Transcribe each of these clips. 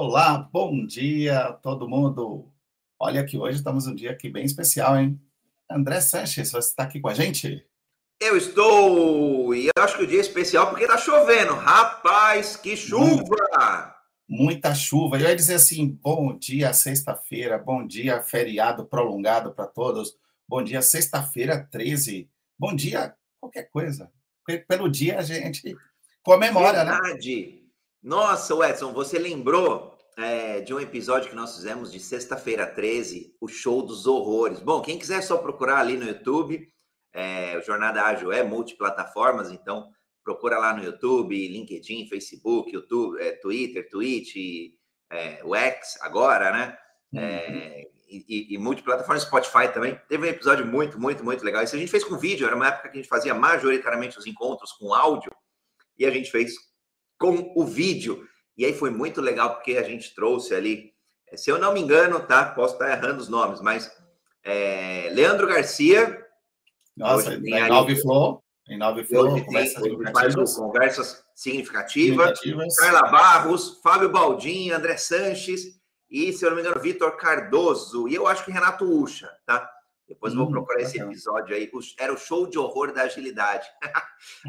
Olá, bom dia todo mundo. Olha que hoje estamos um dia aqui bem especial, hein? André Sanches, você está aqui com a gente? Eu estou! E eu acho que o dia é especial porque está chovendo. Rapaz, que chuva! Muita chuva. Eu ia dizer assim: bom dia, sexta-feira, bom dia, feriado prolongado para todos. Bom dia, sexta-feira 13. Bom dia, qualquer coisa. Pelo dia a gente comemora, né? Verdade. né? Nossa, Edson, você lembrou é, de um episódio que nós fizemos de sexta-feira 13, o show dos horrores. Bom, quem quiser só procurar ali no YouTube, é, o Jornada Ágil é multiplataformas, então procura lá no YouTube, LinkedIn, Facebook, YouTube, é, Twitter, Twitch, é, o X agora, né? É, uhum. e, e, multiplataforma Spotify também. Teve um episódio muito, muito, muito legal. Isso a gente fez com vídeo, era uma época que a gente fazia majoritariamente os encontros com áudio, e a gente fez com o vídeo. E aí foi muito legal porque a gente trouxe ali, eh, se eu não me engano, tá? Posso estar errando os nomes, mas é, Leandro Garcia. Nossa, em Nove Flow. Em Nove Flow, conversas significativas. Conversas significativas. significativas. Carla Barros, Fábio Baldin, André Sanches e, se eu não me engano, Vitor Cardoso. E eu acho que Renato Ucha, tá? Depois hum, vou procurar esse episódio aí. Era o show de horror da agilidade.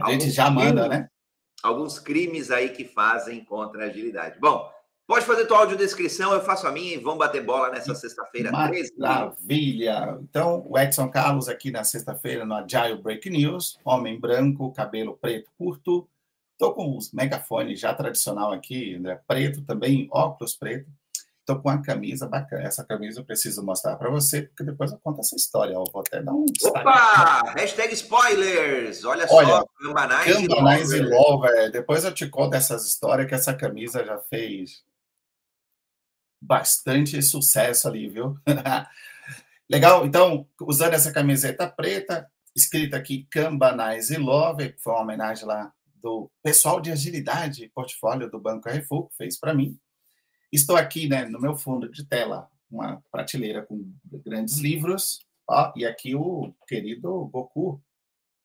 A gente já manda, né? Alguns crimes aí que fazem contra a agilidade. Bom, pode fazer tua audiodescrição, eu faço a minha e vamos bater bola nessa sexta-feira. Maravilha! Então, o Edson Carlos aqui na sexta-feira no Agile Break News, homem branco, cabelo preto curto. Estou com os megafones já tradicional aqui, André, preto também, óculos preto. Estou com uma camisa bacana. Essa camisa eu preciso mostrar para você, porque depois eu conto essa história. Eu vou até dar um. Opa! Hashtag spoilers! Olha, Olha só, Cambanais e Lover. Depois eu te conto essas histórias que essa camisa já fez bastante sucesso ali, viu? Legal? Então, usando essa camiseta preta, escrita aqui Cambanais e Lover, que foi uma homenagem lá do pessoal de agilidade, portfólio do Banco Carrefour, que fez para mim. Estou aqui, né, no meu fundo de tela, uma prateleira com grandes livros, ó, e aqui o querido Goku,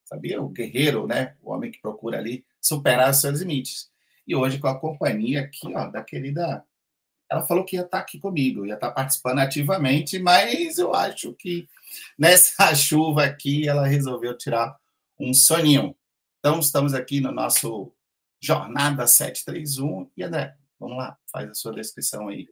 sabia? O guerreiro, né? O homem que procura ali superar seus limites. E hoje com a companhia aqui, ó, da querida. Ela falou que ia estar aqui comigo, ia estar participando ativamente, mas eu acho que nessa chuva aqui ela resolveu tirar um soninho. Então, estamos aqui no nosso Jornada 731. E André, Vamos lá, faz a sua descrição aí.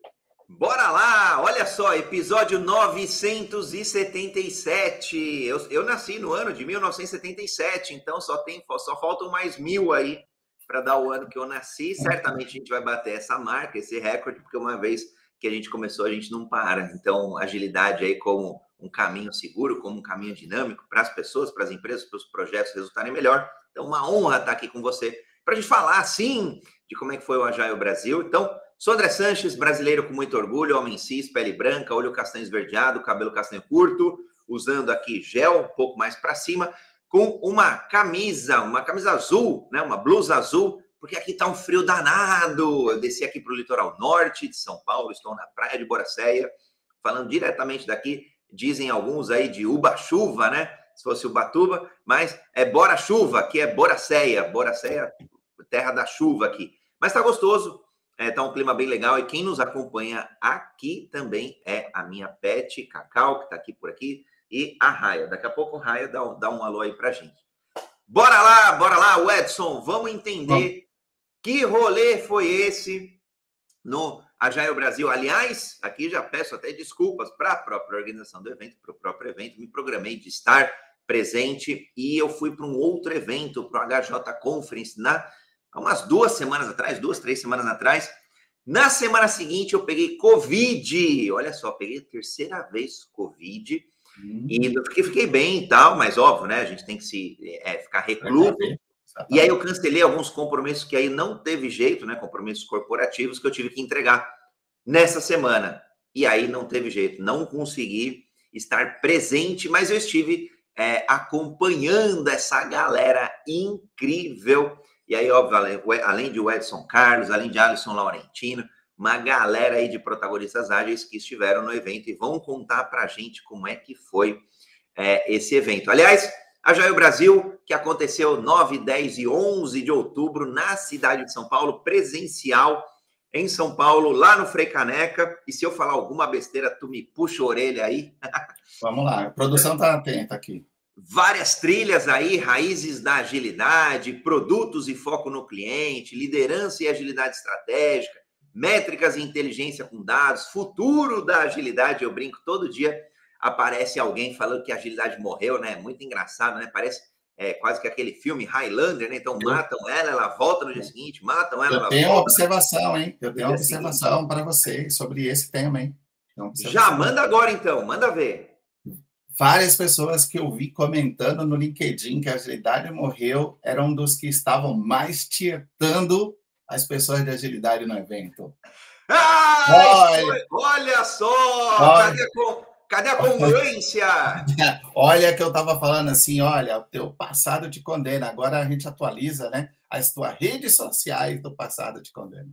Bora lá! Olha só, episódio 977. Eu, eu nasci no ano de 1977, então só, tem, só faltam mais mil aí para dar o ano que eu nasci. Certamente a gente vai bater essa marca, esse recorde, porque uma vez que a gente começou, a gente não para. Então, agilidade aí como um caminho seguro, como um caminho dinâmico para as pessoas, para as empresas, para os projetos resultarem melhor. Então, uma honra estar aqui com você para a gente falar, sim, de como é que foi o Agile Brasil. Então, sou André Sanches, brasileiro com muito orgulho, homem cis, pele branca, olho castanho esverdeado, cabelo castanho curto, usando aqui gel um pouco mais para cima, com uma camisa, uma camisa azul, né, uma blusa azul, porque aqui está um frio danado. Eu desci aqui para o litoral norte de São Paulo, estou na praia de Boracéia, falando diretamente daqui. Dizem alguns aí de Uba-chuva, né? Se fosse Ubatuba, mas é Bora-chuva, aqui é Boracéia. Boracéia, terra da chuva aqui. Mas tá gostoso, é, tá um clima bem legal. E quem nos acompanha aqui também é a minha pet, Cacau, que tá aqui por aqui, e a Raia. Daqui a pouco a Raia dá, dá um alô aí pra gente. Bora lá, bora lá, Edson, vamos entender que rolê foi esse no Agile Brasil. Aliás, aqui já peço até desculpas para a própria organização do evento, para o próprio evento. Me programei de estar presente e eu fui para um outro evento, para o HJ Conference, na há umas duas semanas atrás, duas, três semanas atrás. Na semana seguinte, eu peguei Covid. Olha só, peguei a terceira vez Covid. Hum. E fiquei, fiquei bem e tal, mas óbvio, né? A gente tem que se é, ficar recluso. E aí eu cancelei alguns compromissos que aí não teve jeito, né? Compromissos corporativos que eu tive que entregar nessa semana. E aí não teve jeito, não consegui estar presente, mas eu estive é, acompanhando essa galera incrível e aí, óbvio, além de Edson Carlos, além de Alisson Laurentino, uma galera aí de protagonistas ágeis que estiveram no evento e vão contar para a gente como é que foi é, esse evento. Aliás, a Jair Brasil, que aconteceu 9, 10 e 11 de outubro na cidade de São Paulo, presencial. Em São Paulo, lá no Frei Caneca. E se eu falar alguma besteira, tu me puxa a orelha aí. Vamos lá, a produção está atenta aqui. Várias trilhas aí, raízes da agilidade, produtos e foco no cliente, liderança e agilidade estratégica, métricas e inteligência com dados, futuro da agilidade. Eu brinco todo dia, aparece alguém falando que a agilidade morreu, né? Muito engraçado, né? Parece é, quase que aquele filme Highlander, né? Então matam ela, ela volta no dia seguinte, matam ela. Eu tenho uma observação, hein? Eu tenho uma observação para você sobre esse tema, hein? Já manda agora então, manda ver. Várias pessoas que eu vi comentando no LinkedIn que a agilidade morreu eram dos que estavam mais tietando as pessoas de agilidade no evento. Ah, olha, olha só! Olha. Cadê, cadê a congruência? olha que eu estava falando assim, olha, o teu passado te condena. Agora a gente atualiza, né? As tuas redes sociais do passado te condena.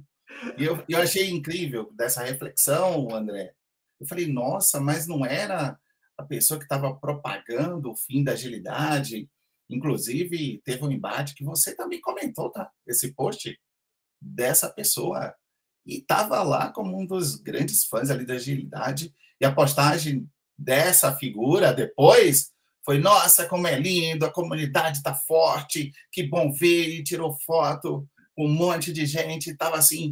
E eu, eu achei incrível dessa reflexão, André. Eu falei, nossa, mas não era a pessoa que estava propagando o fim da agilidade. Inclusive, teve um embate que você também comentou, tá? Esse post dessa pessoa. E estava lá como um dos grandes fãs ali da agilidade. E a postagem dessa figura depois foi: nossa, como é lindo, a comunidade está forte, que bom ver. E tirou foto com um monte de gente. Estava assim.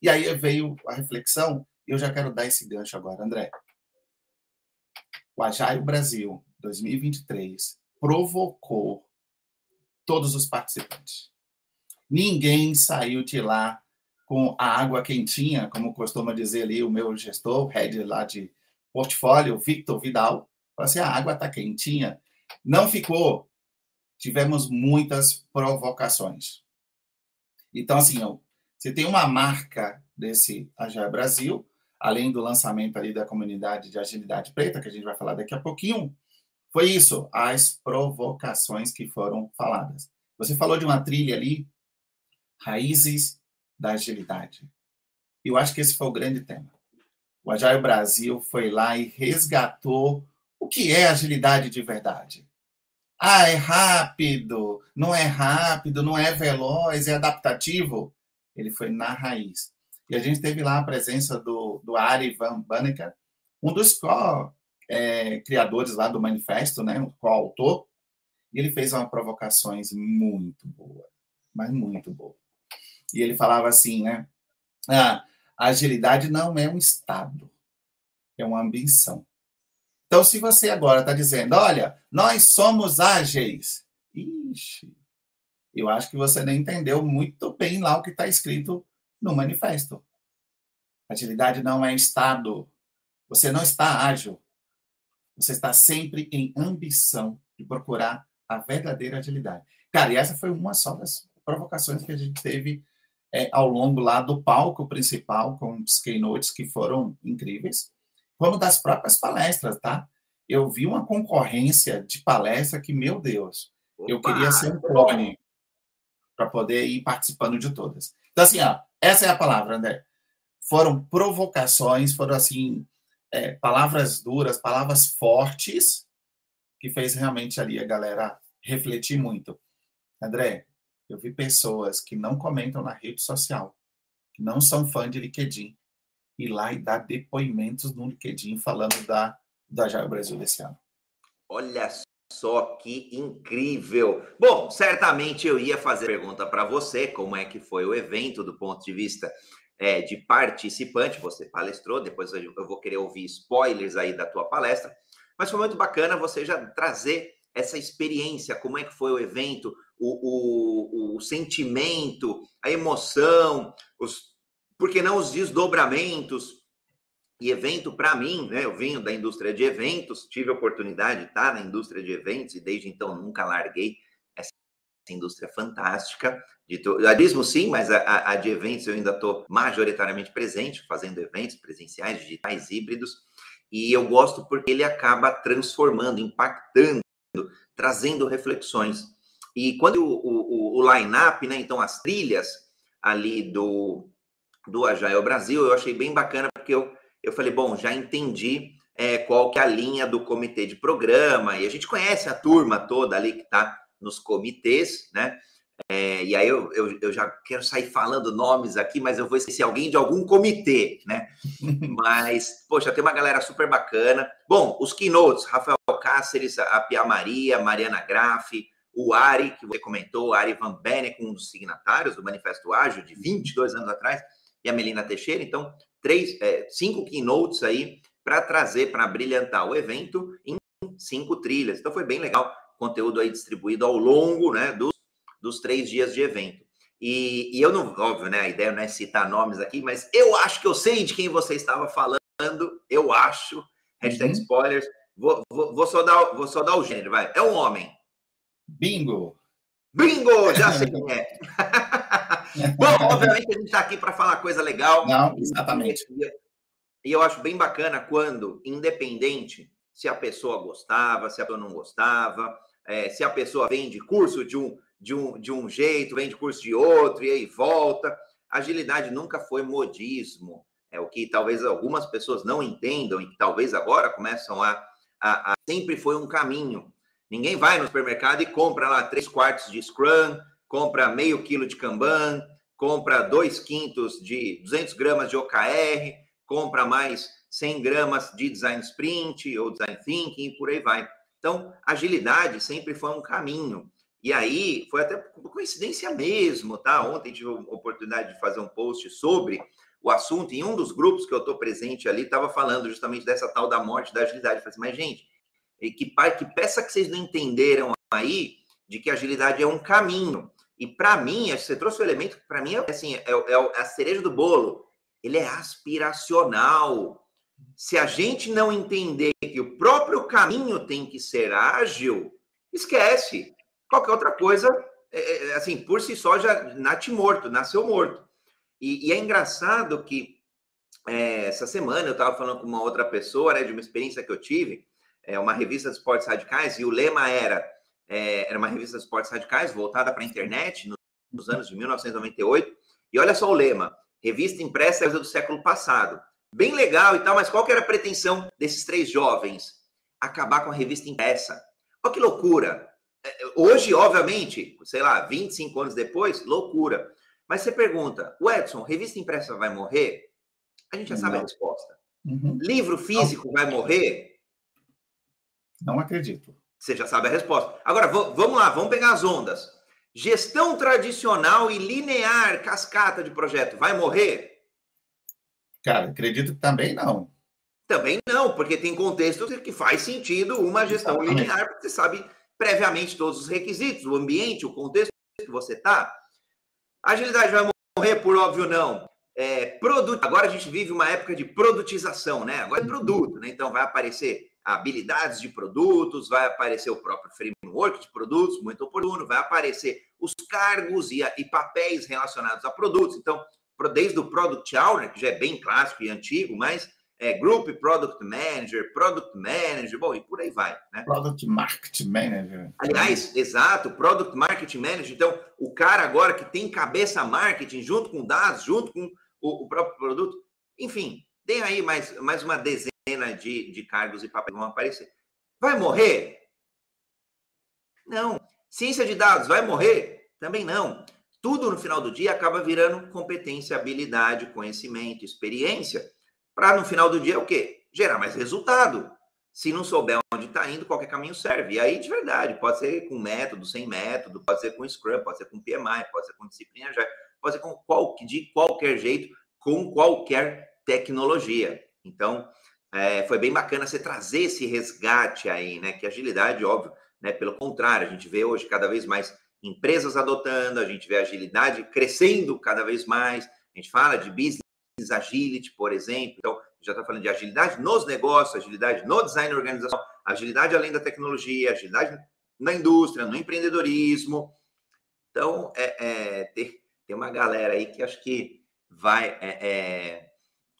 E aí veio a reflexão. Eu já quero dar esse gancho agora, André. O Agile Brasil 2023 provocou todos os participantes. Ninguém saiu de lá com a água quentinha, como costuma dizer ali o meu gestor, head lá de portfólio, Victor Vidal. Falou assim: a água está quentinha. Não ficou. Tivemos muitas provocações. Então, assim, você tem uma marca desse Agile Brasil, além do lançamento ali da comunidade de agilidade preta, que a gente vai falar daqui a pouquinho, foi isso, as provocações que foram faladas. Você falou de uma trilha ali, raízes da agilidade. Eu acho que esse foi o grande tema. O Agile Brasil foi lá e resgatou o que é agilidade de verdade. Ah, é rápido, não é rápido, não é veloz, é adaptativo. Ele foi na raiz. E a gente teve lá a presença do, do Ari Van Banneker, um dos co, é, lá do manifesto, né, o coautor, e ele fez uma provocações muito boa, mas muito boa. E ele falava assim, né, ah, a agilidade não é um estado, é uma ambição. Então, se você agora está dizendo, olha, nós somos ágeis, ixi, eu acho que você não entendeu muito bem lá o que está escrito no manifesto. Agilidade não é estado. Você não está ágil. Você está sempre em ambição de procurar a verdadeira agilidade. Cara, e essa foi uma só das provocações que a gente teve é, ao longo lá do palco principal, com os keynotes que foram incríveis, como das próprias palestras, tá? Eu vi uma concorrência de palestra que, meu Deus, Opa, eu queria ser um clone para poder ir participando de todas. Então, assim, ó, essa é a palavra, André. Foram provocações, foram assim, é, palavras duras, palavras fortes, que fez realmente ali a galera refletir muito. André, eu vi pessoas que não comentam na rede social, que não são fã de LinkedIn, ir lá e dar depoimentos no LinkedIn falando da, da Jaio Brasil desse ano. Olha só que incrível! Bom, certamente eu ia fazer pergunta para você, como é que foi o evento do ponto de vista é, de participante, você palestrou, depois eu vou querer ouvir spoilers aí da tua palestra, mas foi muito bacana você já trazer essa experiência, como é que foi o evento, o, o, o sentimento, a emoção, os, por que não os desdobramentos, e evento, para mim, né, eu venho da indústria de eventos, tive a oportunidade de estar na indústria de eventos e desde então nunca larguei essa indústria fantástica. De turismo, sim, mas a, a, de eventos eu ainda estou majoritariamente presente, fazendo eventos presenciais, digitais, híbridos. E eu gosto porque ele acaba transformando, impactando, trazendo reflexões. E quando o, o, o line-up, né, então as trilhas ali do, do Agile Brasil, eu achei bem bacana porque eu eu falei, bom, já entendi é, qual que é a linha do comitê de programa, e a gente conhece a turma toda ali que está nos comitês, né? É, e aí eu, eu, eu, já quero sair falando nomes aqui, mas eu vou esquecer alguém de algum comitê, né? mas, poxa, tem uma galera super bacana. Bom, os keynotes, Rafael Cáceres, a Pia Maria, Mariana Graff, o Ari, que você comentou, Ari Van Benek, um dos signatários do Manifesto Ágil, de 22 anos atrás, e a Melina Teixeira. Então, três, é, cinco keynotes aí para trazer, para brilhantar o evento em cinco trilhas. Então, foi bem legal. Conteúdo aí distribuído ao longo né, dos dos três dias de evento. E, e, eu não, óbvio, né? A ideia não é citar nomes aqui, mas eu acho que eu sei de quem você estava falando. Eu acho. Hashtag uhum. spoilers. Vou, vou, vou, só dar, vou só dar o gênero, vai. É um homem. Bingo! Bingo! Já sei quem é. Bom, obviamente a gente está aqui para falar coisa legal. Não, exatamente. E eu acho bem bacana quando, independente se a pessoa gostava, se a pessoa não gostava, é, se a pessoa vende curso de um de um, de um jeito, vem de curso de outro, e aí volta. Agilidade nunca foi modismo. É o que talvez algumas pessoas não entendam e que talvez agora começam a, a, a sempre foi um caminho. Ninguém vai no supermercado e compra lá três quartos de Scrum, compra meio quilo de Kanban, compra dois quintos de 200 gramas de OKR, compra mais 100 gramas de Design Sprint ou Design Thinking e por aí vai. Então, agilidade sempre foi um caminho. E aí, foi até coincidência mesmo, tá? Ontem tive a oportunidade de fazer um post sobre o assunto, e um dos grupos que eu estou presente ali estava falando justamente dessa tal da morte da agilidade. Eu falei assim, mas gente, que, que peça que vocês não entenderam aí de que agilidade é um caminho. E para mim, você trouxe o elemento que para mim é, assim, é, é, é a cereja do bolo. Ele é aspiracional. Se a gente não entender que o próprio caminho tem que ser ágil, esquece. Qualquer outra coisa, é, é, assim, por si só já nate morto, nasceu morto. E, e é engraçado que é, essa semana eu estava falando com uma outra pessoa, né, de uma experiência que eu tive, é uma revista de esportes radicais, e o lema era, é, era uma revista de esportes radicais voltada para a internet, nos anos de 1998, e olha só o lema, revista impressa do século passado. Bem legal e tal, mas qual que era a pretensão desses três jovens? Acabar com a revista impressa. Olha que loucura! Hoje, obviamente, sei lá, 25 anos depois, loucura. Mas você pergunta, o Edson, revista impressa vai morrer? A gente já Não. sabe a resposta. Uhum. Livro físico Não. vai morrer? Não acredito. Você já sabe a resposta. Agora, vamos lá, vamos pegar as ondas. Gestão tradicional e linear, cascata de projeto, vai morrer? Cara, acredito que também não. Também não, porque tem contextos que faz sentido uma gestão Exatamente. linear, porque você sabe previamente todos os requisitos, o ambiente, o contexto que você está. A agilidade vai morrer por óbvio não. É, produto. Agora a gente vive uma época de produtização, né? Agora é produto, né? Então vai aparecer habilidades de produtos, vai aparecer o próprio framework de produtos, muito oportuno, vai aparecer os cargos e, e papéis relacionados a produtos. Então, desde o Product Owner, que já é bem clássico e antigo, mas é, Group Product Manager, Product Manager, bom, e por aí vai. Né? Product Market Manager. Aliás, exato, Product Market Manager. Então, o cara agora que tem cabeça marketing junto com dados, junto com o, o próprio produto. Enfim, tem aí mais, mais uma dezena de, de cargos e papéis vão aparecer. Vai morrer? Não. Ciência de dados vai morrer? Também não. Tudo no final do dia acaba virando competência, habilidade, conhecimento, experiência para no final do dia o quê? Gerar mais resultado. Se não souber onde está indo, qualquer caminho serve. E aí, de verdade, pode ser com método, sem método, pode ser com Scrum, pode ser com PMI, pode ser com disciplina já, pode ser com qual, de qualquer jeito, com qualquer tecnologia. Então, é, foi bem bacana você trazer esse resgate aí, né? Que agilidade, óbvio, né? Pelo contrário, a gente vê hoje cada vez mais empresas adotando, a gente vê agilidade crescendo cada vez mais. A gente fala de business agility, por exemplo. Então, já está falando de agilidade nos negócios, agilidade no design organizacional, agilidade além da tecnologia, agilidade na indústria, no empreendedorismo. Então, é, é, tem, tem uma galera aí que acho que vai é,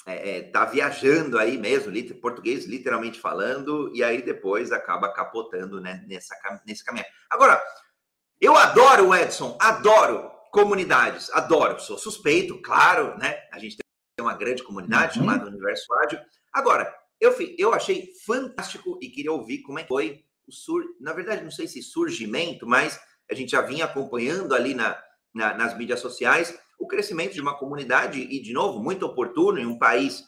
é, é, tá viajando aí mesmo, português literalmente falando, e aí depois acaba capotando né, nessa, nesse caminho. Agora, eu adoro o Edson, adoro comunidades, adoro, sou suspeito, claro, né? A gente tem tem uma grande comunidade uhum. chamada Universo Ágil. Agora, eu, eu achei fantástico e queria ouvir como é que foi o sur... Na verdade, não sei se surgimento, mas a gente já vinha acompanhando ali na, na, nas mídias sociais o crescimento de uma comunidade, e, de novo, muito oportuno em um país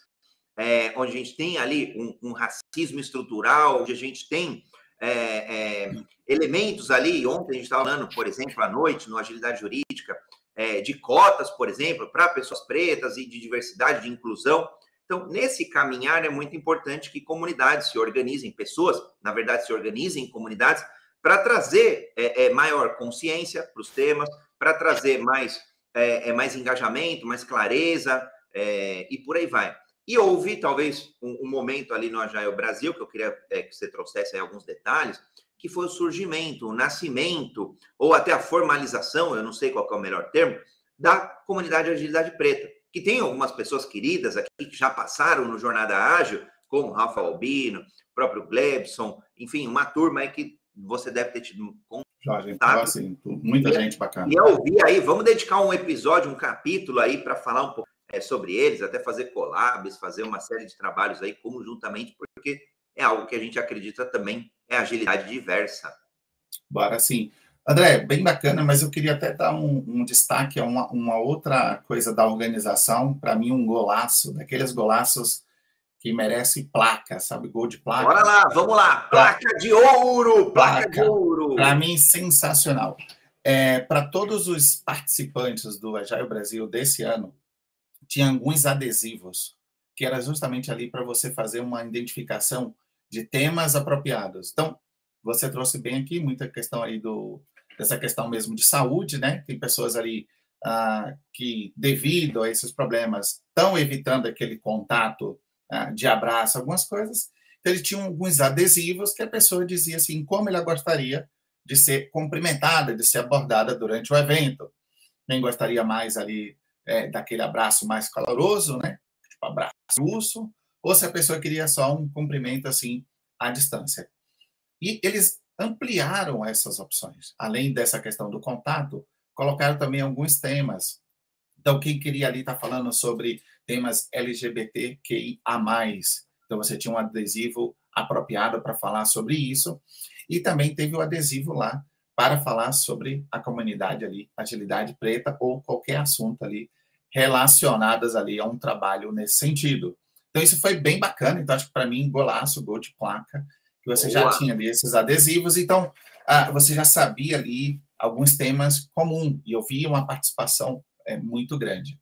é, onde a gente tem ali um, um, racismo estrutural, onde a gente tem é, é, elementos ali. Ontem a gente estava falando, por exemplo, à noite, no Agilidade Jurídica, é, de cotas, por exemplo, para pessoas pretas e de diversidade, de inclusão. Então, nesse caminhar, é muito importante que comunidades se organizem, pessoas, na verdade, se organizem em comunidades para trazer é, é, maior consciência para os temas, para trazer mais, é, é, mais engajamento, mais clareza é, e por aí vai. E houve, talvez, um, um, momento ali no Agile Brasil, que eu queria é, que você trouxesse alguns detalhes, que foi o surgimento, o nascimento, ou até a formalização, eu não sei qual é o melhor termo, da comunidade de Agilidade Preta que tem algumas pessoas queridas aqui que já passaram no Jornada Ágil, como Rafa Albino, próprio Glebson, enfim, uma turma aí que você deve ter tido contato. Jorge, assim, muita e, gente bacana. E eu vi aí, vamos dedicar um episódio, um capítulo aí para falar um pouco é, sobre eles, até fazer collabs, fazer uma série de trabalhos aí conjuntamente, porque é algo que a gente acredita também é agilidade diversa. Bora sim. André, bem bacana, mas eu queria até dar um, um destaque a uma, uma, outra coisa da organização. Para mim, um golaço, daqueles golaços que merece placa, sabe? Gol de placa. Bora lá, vamos lá. Placa de ouro, placa, placa de ouro. Para mim, sensacional. É, Para todos os participantes do Agile Brasil desse ano, tinha alguns adesivos, que era justamente ali para você fazer uma identificação de temas apropriados. Então, você trouxe bem aqui muita questão aí do dessa questão mesmo de saúde, né? Tem pessoas ali ah, que, devido a esses problemas, estão evitando aquele contato de abraço, algumas coisas. Então, ele tinha alguns adesivos que a pessoa dizia assim, como ela gostaria de ser cumprimentada, de ser abordada durante o evento. Quem gostaria mais ali é, daquele abraço mais caloroso, né? Tipo, abraço urso, ou se a pessoa queria só um cumprimento assim à distância. E eles ampliaram essas opções. Além dessa questão do contato, colocaram também alguns temas. Então, quem queria ali estar tá falando sobre temas LGBTQIA+, então você tinha um adesivo apropriado para falar sobre isso, e também teve o adesivo lá para falar sobre a comunidade ali, agilidade preta ou qualquer assunto ali relacionadas ali a um trabalho nesse sentido. Então isso foi bem bacana, então acho que para mim golaço, gol de placa, que você Boa. já tinha ali esses adesivos, então ah, você já sabia ali alguns temas comuns, e eu vi uma participação é, muito grande.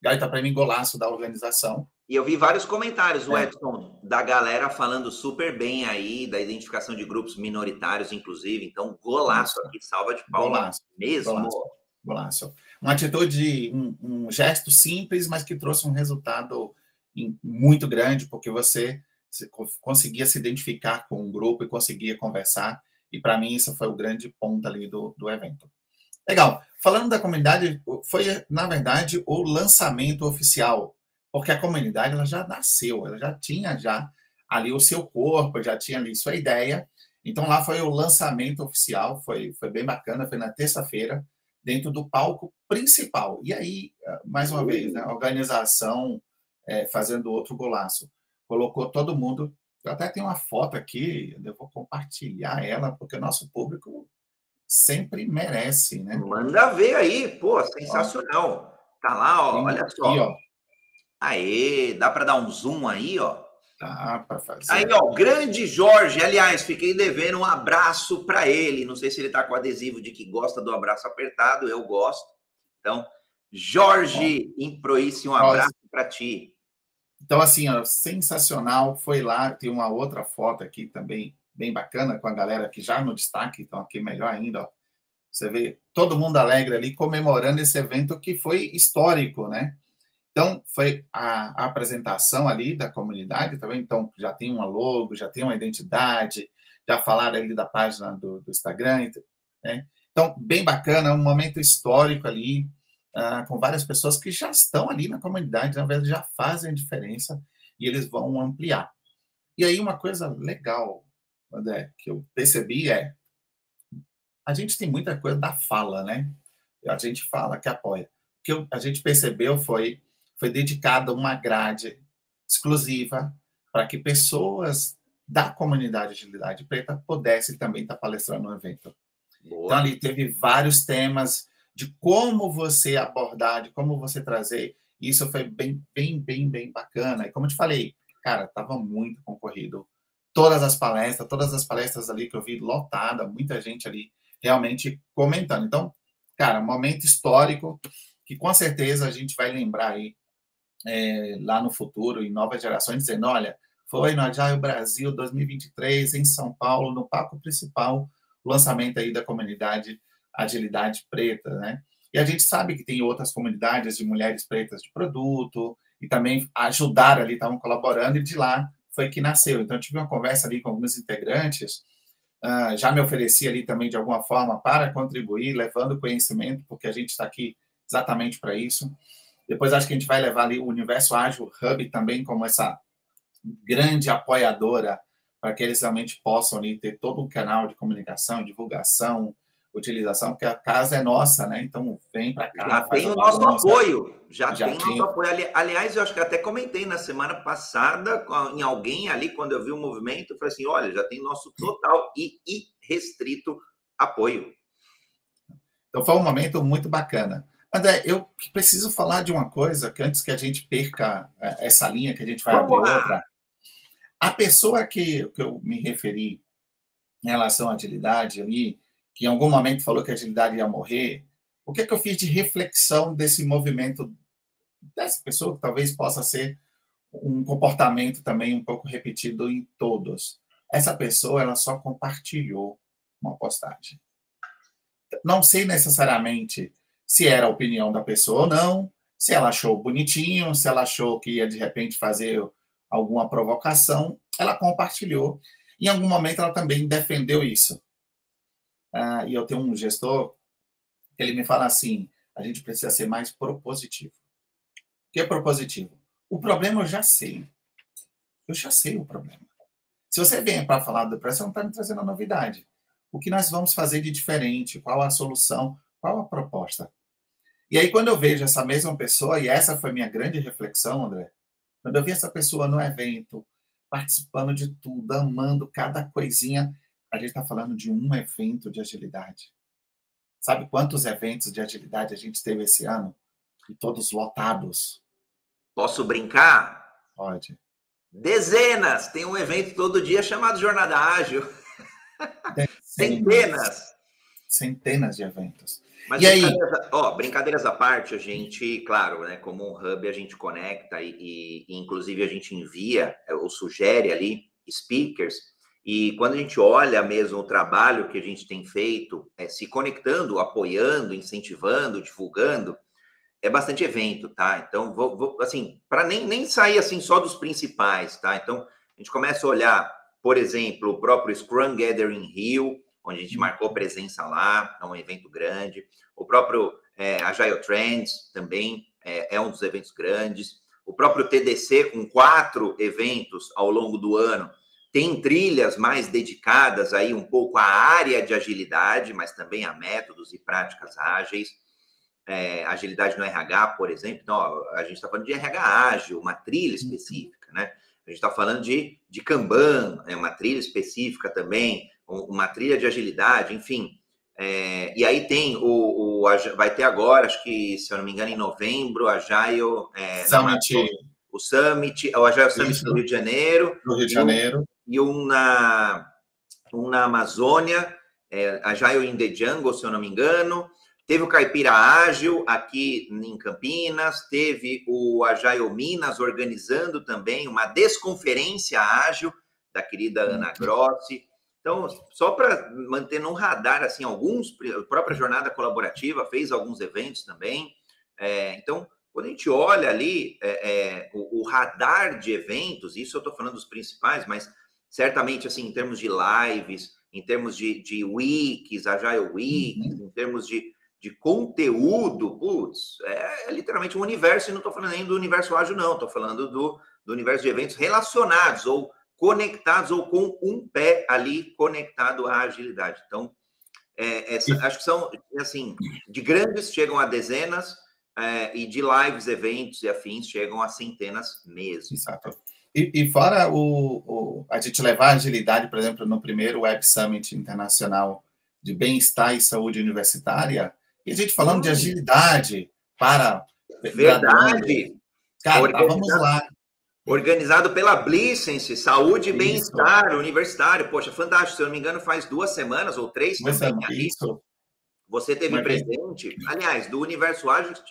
Gaita, para mim, golaço da organização. E eu vi vários comentários, é. Edson, da galera falando super bem aí, da identificação de grupos minoritários, inclusive. Então, golaço aqui, salva de palmas golaço, mesmo. Golaço, golaço. Uma atitude, um, um, gesto simples, mas que trouxe um resultado muito grande, porque você conseguia se identificar com o grupo e conseguia conversar. E para mim, isso foi o grande ponto ali do, do evento. Legal. Falando da comunidade, foi, na verdade, o lançamento oficial, porque a comunidade ela já nasceu, ela já tinha já ali o seu corpo, já tinha ali sua ideia. Então, lá foi o lançamento oficial, foi, foi bem bacana, foi na terça-feira, dentro do palco principal. E aí, mais uma vez, né, a organização é, fazendo outro golaço colocou todo mundo. Eu até tenho uma foto aqui, eu vou compartilhar ela, porque o nosso público sempre merece, né? Manda ver aí, pô, sensacional. Tá lá, ó, olha só. Aqui, ó. Aê, dá para dar um zoom aí, ó. Dá para fazer. Aí, ó, grande Jorge. Aliás, fiquei devendo um abraço para ele. Não sei se ele tá com adesivo de que gosta do abraço apertado, eu gosto. Então, Jorge Improice, um abraço para ti. Então, assim, ó, sensacional. Foi lá, tem uma outra foto aqui também, bem bacana, com a galera que já no destaque, então aqui melhor ainda, ó. Você vê todo mundo alegre ali comemorando esse evento que foi histórico, né? Então, foi a, a apresentação ali da comunidade também, então já tem uma logo, já tem uma identidade, já falaram ali da página do, do Instagram, né? Então, bem bacana, um momento histórico ali, ah, com várias pessoas que já estão ali na comunidade, na verdade já fazem diferença e eles vão ampliar. E aí uma coisa legal, André, que eu percebi é a gente tem muita coisa da fala, né? A gente fala que apoia. O que a gente percebeu foi foi dedicada uma grade exclusiva para que pessoas da comunidade de agilidade preta pudessem também estar palestrando no evento. Boa. Então, ali teve vários temas de como você abordar, de como você trazer. Isso foi bem, bem, bem, bem bacana. E como eu te falei, cara, estava muito concorrido. Todas as palestras, todas as palestras ali que eu vi lotada, muita gente ali realmente comentando. Então, cara, momento histórico que com certeza a gente vai lembrar aí é, lá no futuro, em novas gerações, dizendo: olha, foi no Agile Brasil 2023, em São Paulo, no palco principal, o lançamento aí da comunidade Agilidade Preta, né? E a gente sabe que tem outras comunidades de mulheres pretas de produto, e também ajudaram ali, estavam colaborando, e de lá foi que nasceu. Então, tive uma conversa ali com alguns integrantes, uh, já me ofereci ali também, de alguma forma, para contribuir, levando conhecimento, porque a gente está aqui exatamente para isso. Depois, acho que a gente vai levar ali o Universo Ágil Hub também como essa grande apoiadora para que eles realmente possam ali, ter todo um canal de comunicação, divulgação, utilização, porque a casa é nossa, né? Então vem para cá. Já tem o nosso apoio. Já, já tem, tem nosso apoio. aliás, eu acho que até comentei na semana passada em alguém ali, quando eu vi o movimento, eu falei assim: olha, já tem nosso total e irrestrito apoio. Então foi um momento muito bacana. André, eu preciso falar de uma coisa que antes que a gente perca é, essa linha, que a gente vai Vamos abrir lá. outra. A pessoa que, que eu me referi em relação à agilidade ali, que em algum momento falou que a agilidade ia morrer, o que, é que eu fiz de reflexão desse movimento dessa pessoa, que talvez possa ser um comportamento também um pouco repetido em todos. Essa pessoa, ela só compartilhou uma postagem. Não sei necessariamente se era a opinião da pessoa ou não, se ela achou bonitinho, se ela achou que ia de repente fazer alguma provocação, ela compartilhou. Em algum momento ela também defendeu isso. Ah, e eu tenho um gestor ele me fala assim: a gente precisa ser mais propositivo. O que é propositivo? O problema eu já sei. Eu já sei o problema. Se você vem para falar da depressão, não está me trazendo a novidade. O que nós vamos fazer de diferente? Qual a solução? Qual a proposta? E aí, quando eu vejo essa mesma pessoa, e essa foi minha grande reflexão, André, quando eu vi essa pessoa no evento, participando de tudo, amando cada coisinha, a gente está falando de um evento de agilidade. Sabe quantos eventos de agilidade a gente teve esse ano? E todos lotados. Posso brincar? Pode. Dezenas! Tem um evento todo dia chamado Jornada Ágil. Centenas. Centenas de eventos. Mas e aí? Ó, brincadeiras à parte, a gente, claro, né, como um hub, a gente conecta e, e, e inclusive a gente envia é, ou sugere ali speakers. E quando a gente olha mesmo o trabalho que a gente tem feito, é, se conectando, apoiando, incentivando, divulgando, é bastante evento, tá? Então, vou, vou assim, para nem, nem sair assim só dos principais, tá? Então, a gente começa a olhar, por exemplo, o próprio Scrum Gathering Rio, onde a gente marcou presença lá, é um evento grande. O próprio é, Agile Trends também é, é um dos eventos grandes. O próprio TDC, com quatro eventos ao longo do ano, tem trilhas mais dedicadas aí um pouco à área de agilidade, mas também a métodos e práticas ágeis. É, agilidade no RH, por exemplo. Então, a gente está falando de RH ágil, uma trilha específica, né? A gente está falando de, de Kanban, é uma trilha específica também uma trilha de agilidade, enfim. É, e aí tem o, o, vai ter agora, acho que se eu não me engano, em novembro, a Agile é, Summit. Não, o Summit, o Agile Summit Isso. do Rio de Janeiro. Do Rio de Janeiro. E um, na, um na Amazônia, é, Agile in the Jungle, se eu não me engano. Teve o Caipira Ágil aqui em Campinas, teve o Agile Minas organizando também uma desconferência ágil da querida Ana Grossi. Então, só para manter no radar, assim, alguns, a própria jornada colaborativa fez alguns eventos também. É, então, quando a gente olha ali é, é, o, o, radar de eventos, isso eu estou falando dos principais, mas certamente, assim, em termos de lives, em termos de, de wikis, Agile Weeks, uhum. em termos de, de conteúdo, putz, é, é literalmente um universo, e não estou falando nem do universo ágil, não, estou falando do, do universo de eventos relacionados ou conectados ou com um pé ali conectado à agilidade. Então, é, essa, acho que são, assim, de grandes chegam a dezenas é, e de lives, eventos e afins chegam a centenas mesmo. Exato. E, e fora o, o, a gente levar a agilidade, por exemplo, no primeiro Web Summit Internacional de bem-estar e saúde universitária, e a gente falando de agilidade para. Verdade! Cara, tá, vamos lá. Organizado pela Blissense, Saúde e Bem-Estar Universitário. Poxa, fantástico. Se eu não me engano, faz duas semanas ou três Mas também. É isso. Você teve Mas presente. Aliás, do Universo Ágil, a gente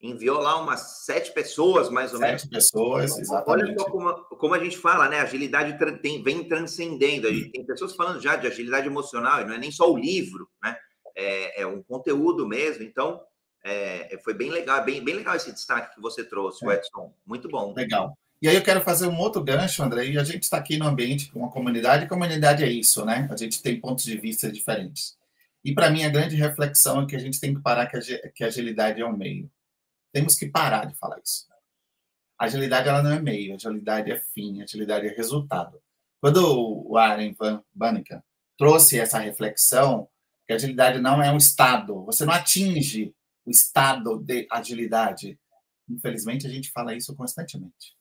enviou lá umas sete pessoas, mais ou sete menos. Sete pessoas, exatamente. Olha só como, como a gente fala, né? Agilidade tem, vem transcendendo. A gente tem pessoas falando já de agilidade emocional, e não é nem só o livro, né? É, é um conteúdo mesmo. Então, é, foi bem legal, bem, bem legal esse destaque que você trouxe, é. Edson. Muito bom. Legal. E aí eu quero fazer um outro gancho, André, e a gente está aqui no ambiente com uma comunidade, e comunidade é isso, né? A gente tem pontos de vista diferentes. E para mim a grande reflexão é que a gente tem que parar que a agilidade é um meio. Temos que parar de falar isso. A agilidade ela não é meio, agilidade é fim, agilidade é resultado. Quando o Aaron Van Banniken trouxe essa reflexão, que agilidade não é um estado, você não atinge o estado de agilidade. Infelizmente, a gente fala isso constantemente.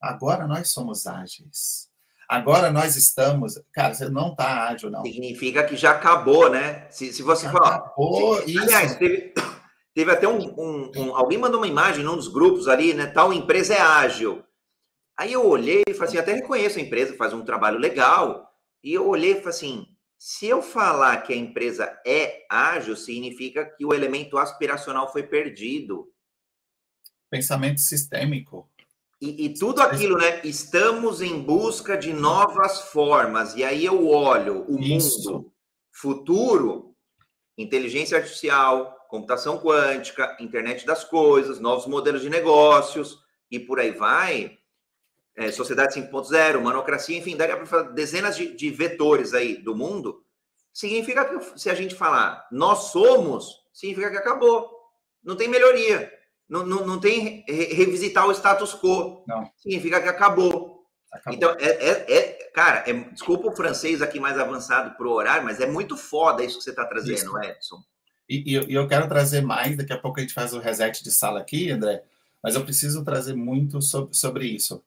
Agora nós somos ágeis. Agora nós estamos. Cara, você não está ágil, não. Significa que já acabou, né? Se, se você falar. Acabou se. Aliás, teve, teve até um, um, um, Alguém mandou uma imagem num dos grupos ali, né? Tal empresa é ágil. Aí eu olhei e falei assim: até reconheço a empresa, faz um trabalho legal. E eu olhei e falei assim: se eu falar que a empresa é ágil, significa que o elemento aspiracional foi perdido. Pensamento sistêmico. E, e, tudo aquilo, né? Estamos em busca de novas formas. E aí eu olho o Isso. mundo futuro, inteligência artificial, computação quântica, internet das coisas, novos modelos de negócios e por aí vai. É, sociedade 5.0, manocracia, enfim, daria para falar dezenas de, de vetores aí do mundo. Significa que se a gente falar nós somos, significa que acabou. Não tem melhoria. Não, não, não tem revisitar o status quo. Não. Significa que acabou. acabou. Então, é, é, é cara, é, desculpa o francês aqui mais avançado para o horário, mas é muito foda isso que você está trazendo, isso. Edson. E, e, eu quero trazer mais, daqui a pouco a gente faz o reset de sala aqui, André, mas eu preciso trazer muito sobre, sobre isso.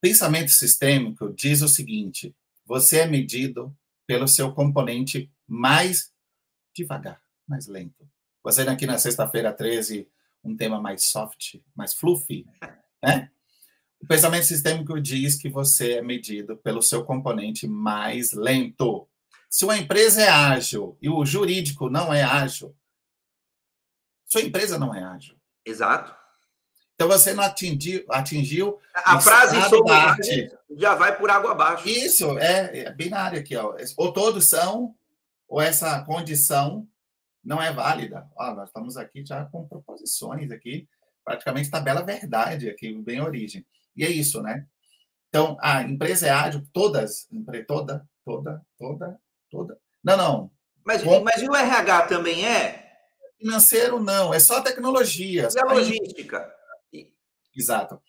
Pensamento sistêmico diz o seguinte: você é medido pelo seu componente mais devagar, mais lento. Você aqui na sexta-feira 13 um tema mais soft, mais fluffy, né? O pensamento sistêmico diz que você é medido pelo seu componente mais lento. Se uma empresa é ágil e o jurídico não é ágil, sua empresa não é ágil. Exato. Então você não atingiu, atingiu a frase sobre arte. já vai por água abaixo. Isso é, é binário aqui, ó. Ou todos são, ou essa condição não é válida. Ó, nós estamos aqui já com proposições aqui, praticamente tabela verdade aqui, bem origem. E é isso, né? Então, a empresa é ágil, todas, toda, toda, toda, toda. Não, não. Mas, mas e o RH também é? Financeiro, não, é só tecnologia. E a logística? Exato.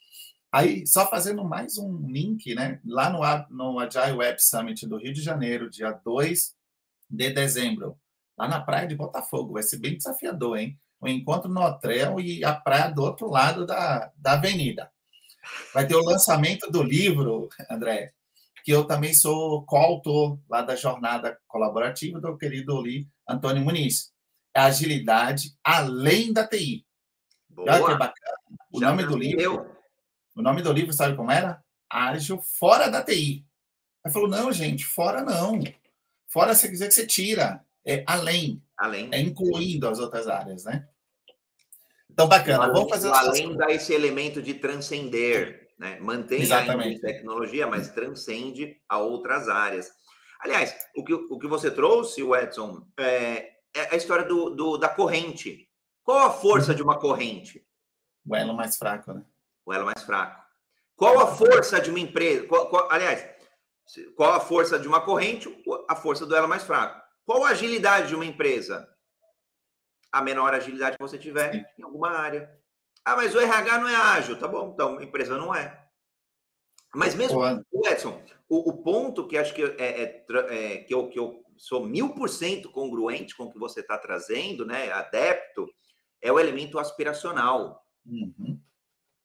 Aí, só fazendo mais um link, né? Lá no, no Agile Web Summit do Rio de Janeiro, dia 2 de dezembro, lá na praia de Botafogo. Vai ser bem desafiador, hein? O encontro no hotel e a praia do outro lado da, da avenida. Vai ter o lançamento do livro, André, que eu também sou coautor lá da jornada colaborativa do querido Oli Antônio Muniz. É agilidade além da TI. Boa. Olha que bacana. O Já nome do livro. Eu. O nome do livro, sabe como era? Ágil fora da TI. Ele falou: não, gente, fora não. Fora se quiser que você tira é além. Além. É incluindo as outras áreas, né? Então, bacana. Além, Vamos fazer Além dá esse elemento de transcender, né? Mantém Exatamente. a tecnologia, mas transcende a outras áreas. Aliás, o que, o que você trouxe, Edson, é, é a história do, do, da corrente. Qual a força de uma corrente? O elo mais fraco, né? O elo mais fraco. Qual a força de uma empresa? Qual, qual, aliás, qual a força de uma corrente? A força do elo mais fraco. Qual a agilidade de uma empresa? A menor agilidade que você tiver Sim. em alguma área. Ah, mas o RH não é ágil. Tá bom, então a empresa não é. Mas mesmo, Edson, o, o ponto que acho que, é, é, é, que, eu, que eu sou mil por cento congruente com o que você está trazendo, né, adepto, é o elemento aspiracional. Uhum.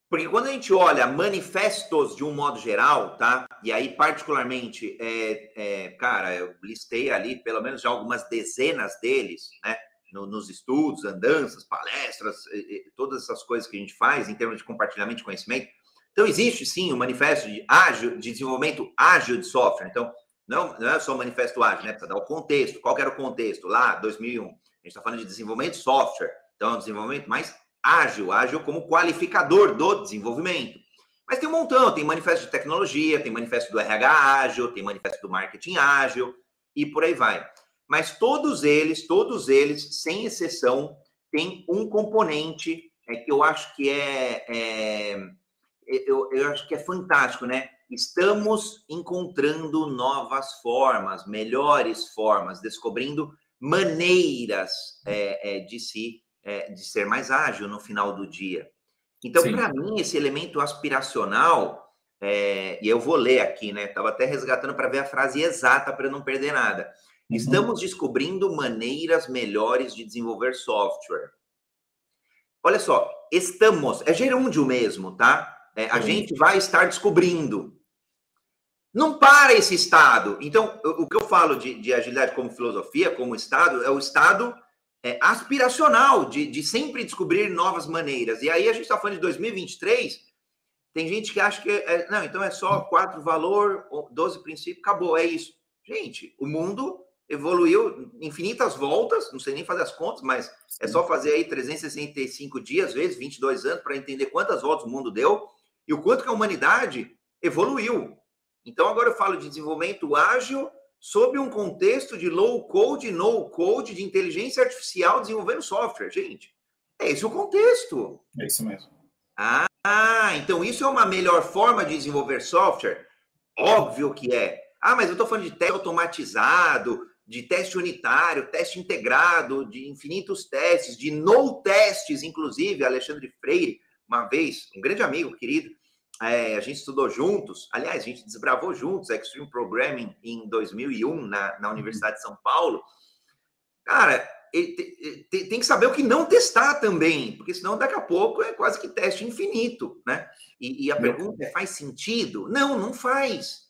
Porque quando a gente olha manifestos de um modo geral, tá? E aí, particularmente, é, é, cara, eu listei ali pelo menos já algumas dezenas deles, né? No, nos estudos, andanças, palestras, e, e, todas essas coisas que a gente faz em termos de compartilhamento de conhecimento. Então, existe sim o um manifesto de, ágil, de desenvolvimento ágil de software. Então, não, não é só o manifesto ágil, né? Precisa dar o contexto. Qual era o contexto? Lá, 2001. A gente está falando de desenvolvimento de software. Então, é um desenvolvimento mais ágil, ágil como qualificador do desenvolvimento. Mas tem um montão, tem manifesto de tecnologia, tem manifesto do RH ágil, tem manifesto do marketing ágil e por aí vai. Mas todos eles, todos eles, sem exceção, tem um componente é, que eu acho que é, é eu, eu acho que é fantástico, né? Estamos encontrando novas formas, melhores formas, descobrindo maneiras é, é, de se é, de ser mais ágil no final do dia. Então, para mim, esse elemento aspiracional, é, e eu vou ler aqui, né? Estava até resgatando para ver a frase exata para não perder nada. Uhum. Estamos descobrindo maneiras melhores de desenvolver software. Olha só, estamos, é gerúndio mesmo, tá? É, a gente vai estar descobrindo. Não para esse estado. Então, o que eu falo de, de agilidade como filosofia, como estado, é o estado é, aspiracional de, de sempre descobrir novas maneiras. E aí a gente está falando de 2023, tem gente que acha que, é, não, então é só quatro valor, 12 princípios, acabou, é isso. Gente, o mundo evoluiu infinitas voltas, não sei nem fazer as contas, mas é só fazer aí 365 dias, vezes 22 anos, para entender quantas voltas o mundo deu e o quanto que a humanidade evoluiu. Então, agora eu falo de desenvolvimento ágil sob um contexto de low code, no code, de inteligência artificial desenvolvendo software. Gente, é esse o contexto. É isso mesmo. Ah, então isso é uma melhor forma de desenvolver software? Óbvio que é. Ah, mas eu estou falando de teste automatizado, de teste unitário, teste integrado, de infinitos testes, de no testes, inclusive, Alexandre Freire, uma vez, um grande amigo, querido, é, a gente estudou juntos, aliás, a gente desbravou juntos Extreme Programming em 2001 na, na uhum. Universidade de São Paulo. Cara, tem, tem, que saber o que não testar também, porque senão daqui a pouco é quase que teste infinito, né? E, e a pergunta é: faz sentido? Não, não faz.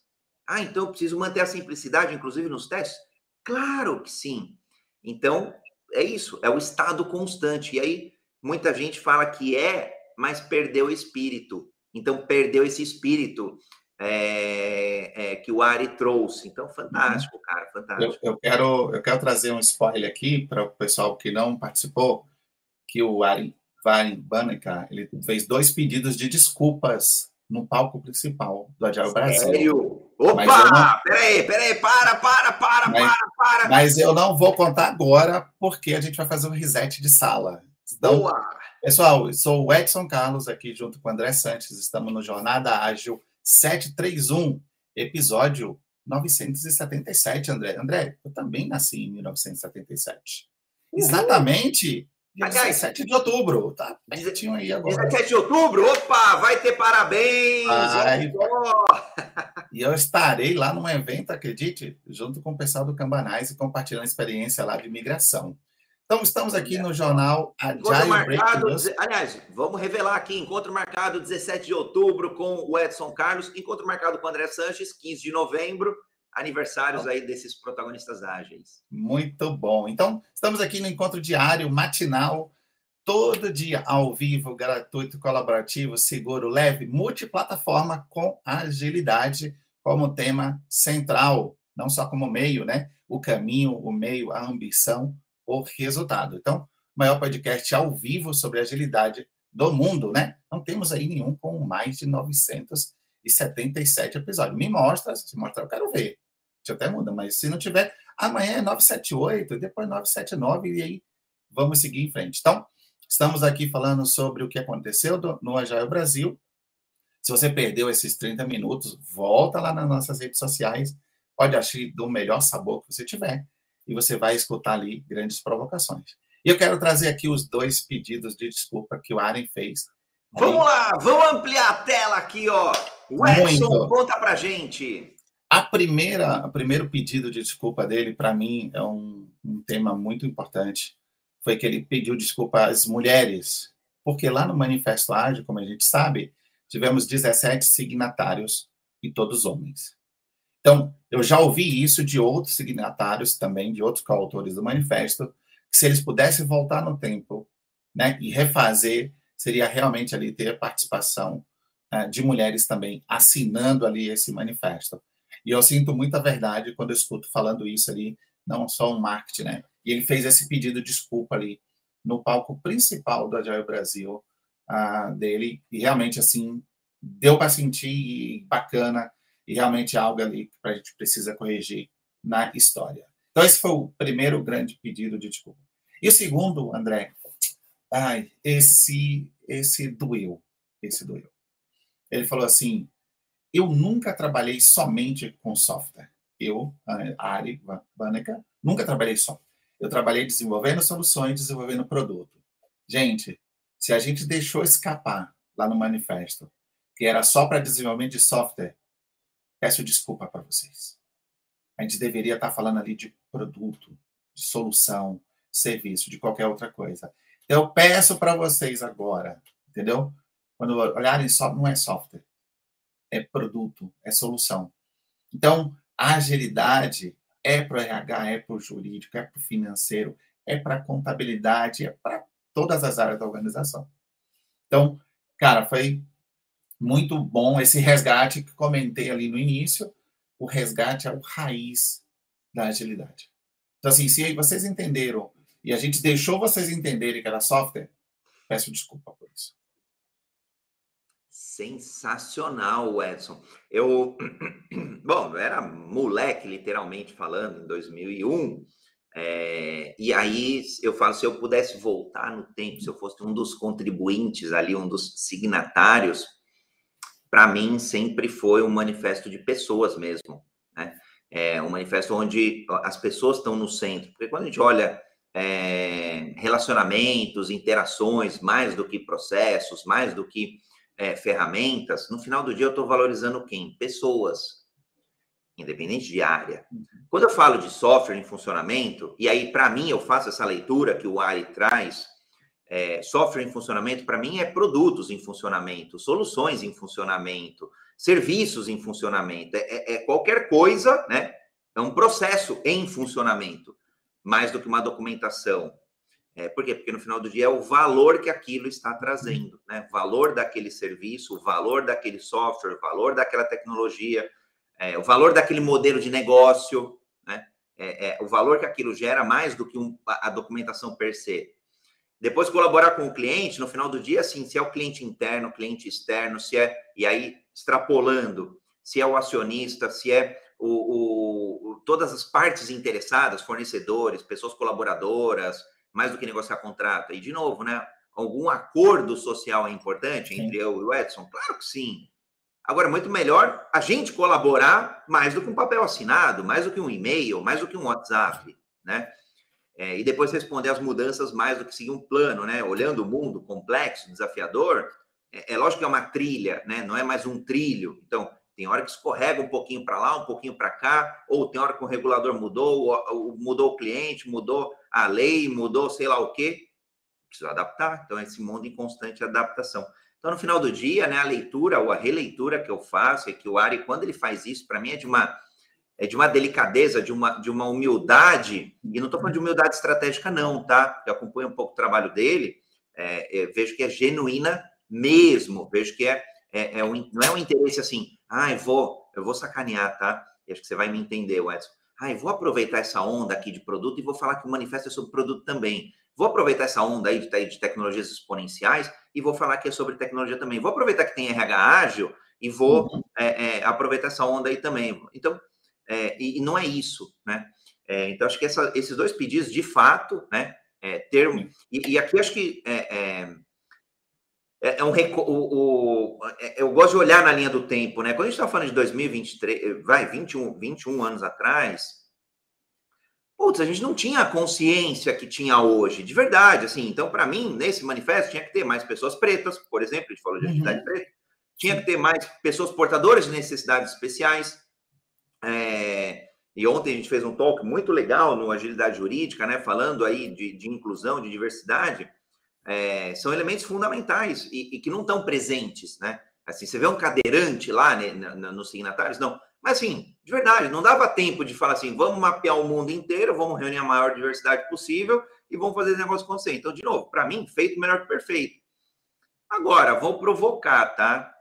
Ah, então eu preciso manter a simplicidade, inclusive nos testes? Claro que sim. Então, é isso, é o estado constante. E aí, muita gente fala que é, mas perdeu o espírito. Então, perdeu esse espírito é, é, que o Ari trouxe. Então, fantástico, uhum. cara, fantástico. Eu, eu, quero, eu quero trazer um spoiler aqui para o pessoal que não participou, que o Ari Banica, ele fez dois pedidos de desculpas no palco principal do Agile Brasil. Sério? Opa! Não... Peraí, peraí, para, para, para, mas, para, para. Mas eu não vou contar agora, porque a gente vai fazer um reset de sala. Então, Boa! Pessoal, sou o Edson Carlos, aqui junto com o André Santos. Estamos no Jornada Ágil 731, episódio 977, André. André, eu também nasci em 1977. Uhum. Exatamente dia 17 de outubro, tá pertinho aí agora. 17 de outubro? Opa, vai ter parabéns! Vai. e eu estarei lá num evento, acredite, junto com o pessoal do Cambanais e compartilhando experiência lá de migração. Então, estamos aqui no jornal Agile marcado, Aliás, vamos revelar aqui: encontro marcado 17 de outubro com o Edson Carlos, encontro marcado com o André Sanches, 15 de novembro, aniversários aí desses protagonistas ágeis. Muito bom. Então, estamos aqui no encontro diário, matinal, todo dia ao vivo, gratuito, colaborativo, seguro, leve, multiplataforma com agilidade como tema central, não só como meio, né? O caminho, o meio, a ambição o resultado. Então, maior podcast ao vivo sobre agilidade do mundo, né? Não temos aí nenhum com mais de 977 episódios. Me mostra, se mostrar, eu quero ver. Deixa eu até muda, mas se não tiver, amanhã é 978, depois 979, e aí vamos seguir em frente. Então, estamos aqui falando sobre o que aconteceu no Agile Brasil. Se você perdeu esses 30 minutos, volta lá nas nossas redes sociais, pode achar do melhor sabor que você tiver e você vai escutar ali grandes provocações. E eu quero trazer aqui os dois pedidos de desculpa que o Aren fez. Vamos lá, vamos ampliar a tela aqui, ó. O Edson, Muito. conta pra gente. A primeira, o primeiro pedido de desculpa dele, para mim, é um, um tema muito importante. Foi que ele pediu desculpa às mulheres Porque lá no Manifesto Ágil, como a gente sabe, tivemos 17 signatários e todos homens. Então, eu já ouvi isso de outros signatários também, de outros coautores do manifesto, que se eles pudessem voltar no tempo né, e refazer, seria realmente ali ter a participação uh, de mulheres também assinando ali esse manifesto. E eu sinto muita verdade quando eu escuto falando isso ali, não só um marketing, né? E ele fez esse pedido de desculpa ali no palco principal do Agile Brasil uh, dele, e realmente, assim, deu para sentir bacana, e realmente é algo ali que a gente precisa corrigir na história. Então, esse foi o primeiro grande pedido de desculpa. E o segundo, André, ai, esse, esse doeu, esse doeu. Ele falou assim, eu nunca trabalhei somente com software. Eu, Ari Vaneca, nunca trabalhei só. Eu trabalhei desenvolvendo soluções, desenvolvendo produto. Gente, se a gente deixou escapar lá no manifesto que era só para desenvolvimento de software, peço desculpa para vocês. A gente deveria estar tá falando ali de produto, de solução, serviço, de qualquer outra coisa. Eu peço para vocês agora, entendeu? Quando olharem só, não é software, é produto, é solução. Então, a agilidade é para o RH, é para o jurídico, é para o financeiro, é para a contabilidade, é para todas as áreas da organização. Então, cara, foi muito bom esse resgate que comentei ali no início. O resgate é o raiz da agilidade. Então, assim, se vocês entenderam e a gente deixou vocês entenderem que era software, peço desculpa por isso. Sensacional, Edson. Eu, bom, eu era moleque, literalmente falando, em 2001. É, e aí eu falo, se eu pudesse voltar no tempo, se eu fosse um dos contribuintes ali, um dos signatários, para mim, sempre foi um manifesto de pessoas mesmo, né? É um manifesto onde as pessoas estão no centro. Porque quando a gente olha é, relacionamentos, interações, mais do que processos, mais do que é, ferramentas, no final do dia eu estou valorizando quem? Pessoas, independente de área. Quando eu falo de software em funcionamento, e aí, para mim, eu faço essa leitura que o Ari traz, é, software em funcionamento, para mim, é produtos em funcionamento, soluções em funcionamento, serviços em funcionamento, é, é, é, qualquer coisa, né? É um processo em funcionamento, mais do que uma documentação. É, por quê? Porque no final do dia é o valor que aquilo está trazendo, né? O valor daquele serviço, o valor daquele software, o valor daquela tecnologia, é, o valor daquele modelo de negócio, né? É, é o valor que aquilo gera mais do que um, a documentação per se. Depois colaborar com o cliente, no final do dia, assim, se é o cliente interno, cliente externo, se é, e aí extrapolando, se é o acionista, se é o, o, o todas as partes interessadas, fornecedores, pessoas colaboradoras, mais do que negociar contrato. E, de novo, né? Algum acordo social é importante entre sim. eu e o Edson? Claro que sim. Agora, muito melhor a gente colaborar mais do que um papel assinado, mais do que um e-mail, mais do que um WhatsApp, né? É, e depois responder às mudanças mais do que seguir um plano, né? Olhando o mundo complexo, desafiador, é, é lógico que é uma trilha, né? Não é mais um trilho. Então, tem hora que escorrega um pouquinho para lá, um pouquinho para cá, ou tem hora que o regulador mudou, mudou o cliente, mudou a lei, mudou sei lá o quê. Precisa adaptar. Então, é esse mundo em constante adaptação. Então, no final do dia, né, a leitura ou a releitura que eu faço é que o Ari, quando ele faz isso, para mim é de uma é de uma delicadeza, de uma, de uma humildade, e não estou falando de humildade estratégica, não, tá? Eu acompanho um pouco o trabalho dele, é, é, vejo que é genuína mesmo, vejo que é, é, é um, não é um interesse assim, ah, eu vou, eu vou sacanear, tá? E acho que você vai me entender, Edson. Ah, eu vou aproveitar essa onda aqui de produto e vou falar que o manifesto é sobre produto também. Vou aproveitar essa onda aí de, de tecnologias exponenciais e vou falar que é sobre tecnologia também. Vou aproveitar que tem RH ágil e vou uhum. é, é, aproveitar essa onda aí também. Então, é, e, e, não é isso, né? É, então, acho que essa, esses dois pedidos, de fato, né, é, termo, e, e, aqui acho que é, é, é, um o, o, eu gosto de olhar na linha do tempo, né? Quando a gente está falando de 2023, vai, 21, 21 anos atrás, putz, a gente não tinha a consciência que tinha hoje, de verdade, assim. Então, para mim, nesse manifesto, tinha que ter mais pessoas pretas, por exemplo, a gente falou de atividade uhum. preta, tinha que ter mais pessoas portadoras de necessidades especiais, é, e ontem a gente fez um talk muito legal no Agilidade Jurídica, né? Falando aí de, de inclusão, de diversidade. é, são elementos fundamentais e, e que não estão presentes, né? Assim, você vê um cadeirante lá né, nos signatários? Não. Mas, assim, de verdade, não dava tempo de falar assim, vamos mapear o mundo inteiro, vamos reunir a maior diversidade possível e vamos fazer esse negócio acontecer. Então, de novo, para mim, feito melhor que perfeito. Agora, vou provocar, tá?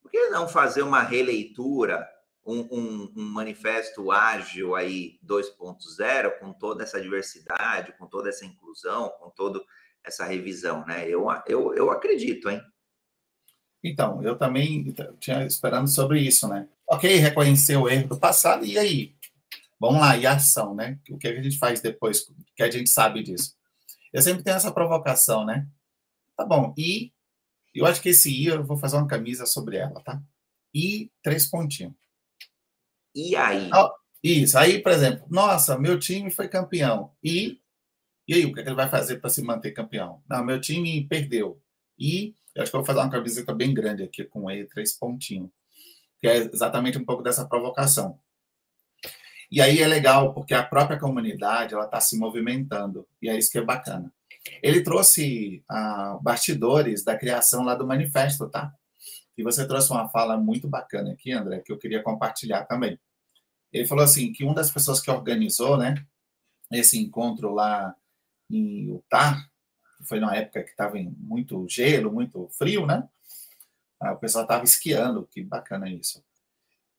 Por que não fazer uma releitura, um, um, um manifesto ágil aí 2.0, com toda essa diversidade, com toda essa inclusão, com toda essa revisão, né? Eu, eu, eu acredito, hein? Então, eu também tinha esperando sobre isso, né? Ok, reconhecer o erro do passado, e aí? Vamos lá, e a ação, né? O que a gente faz depois que a gente sabe disso? Eu sempre tenho essa provocação, né? Tá bom, e eu acho que esse I eu vou fazer uma camisa sobre ela, tá? E três pontinhos. E aí? Isso, aí, por exemplo, nossa, meu time foi campeão. E, e aí, o que, é que ele vai fazer para se manter campeão? Não, meu time perdeu. E eu acho que eu vou fazer uma camiseta bem grande aqui com E, três pontinhos. Que é exatamente um pouco dessa provocação. E aí é legal, porque a própria comunidade ela está se movimentando. E é isso que é bacana. Ele trouxe ah, bastidores da criação lá do manifesto, tá? E você trouxe uma fala muito bacana aqui, André, que eu queria compartilhar também. Ele falou assim que uma das pessoas que organizou, né, esse encontro lá em Utah, foi na época que estava muito gelo, muito frio, né? Ah, o pessoal estava esquiando, que bacana isso.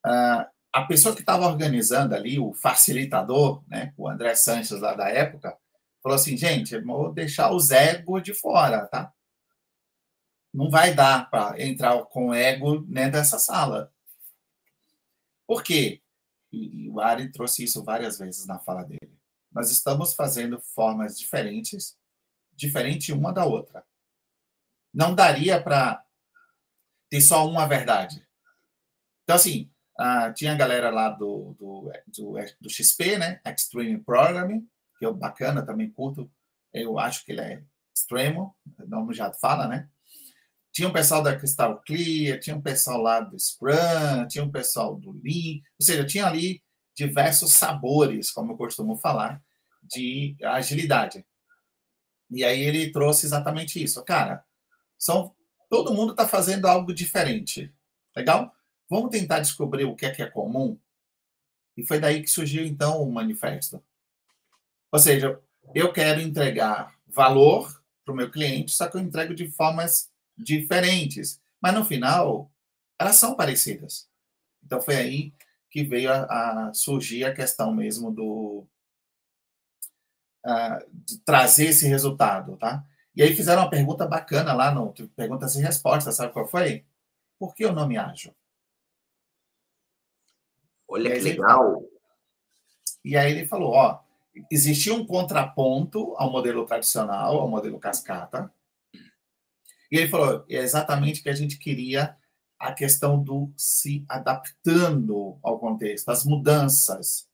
Ah, a pessoa que estava organizando ali, o facilitador, né, o André Sanches lá da época, falou assim, gente, vou deixar os egos de fora, tá? Não vai dar para entrar com ego dentro dessa sala. Por quê? E o Ari trouxe isso várias vezes na fala dele. Nós estamos fazendo formas diferentes diferente uma da outra. Não daria para ter só uma verdade. Então, assim, uh, tinha a galera lá do, do, do, do, XP, né? Extreme Programming, que é bacana, também curto. Eu acho que ele é extremo, o nome já fala, né? Tinha um pessoal da Crystal Clear, tinha um pessoal lá do Scrum, tinha um pessoal do Lean, ou seja, tinha ali diversos sabores, como eu costumo falar, de agilidade. E aí ele trouxe exatamente isso. Cara, são, todo mundo está fazendo algo diferente. Legal? Vamos tentar descobrir o que é que é comum? E foi daí que surgiu, então, o manifesto. Ou seja, eu quero entregar valor para o meu cliente, só que eu entrego de formas diferentes. Mas, no final, elas são parecidas. Então, foi aí que veio a, a surgir a questão mesmo do, uh, de trazer esse resultado, tá? E aí fizeram uma pergunta bacana lá no perguntas e respostas, sabe qual foi? Por que o nome ágil? Olha que legal. e aí ele falou, ó, existia um contraponto ao modelo tradicional, ao modelo cascata. E ele falou, é exatamente o que a gente queria a questão do se adaptando ao contexto, as mudanças.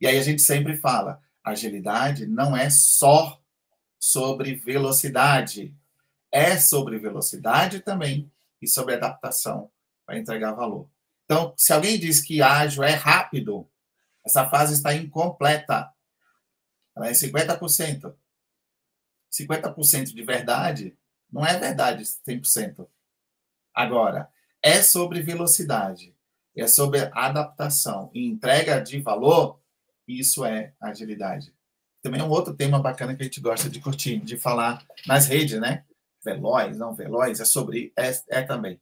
E aí a gente sempre fala, agilidade não é só sobre velocidade, é sobre velocidade também e sobre adaptação para entregar valor. Então, se alguém diz que ágil é rápido, essa fase está incompleta. Ela é 50%. 50% de verdade não é verdade 100%. Agora, é sobre velocidade, é sobre adaptação e entrega de valor isso é agilidade. Também é um outro tema bacana que a gente gosta de curtir, de falar nas redes, né? Veloz, não veloz, é sobre, é, é também.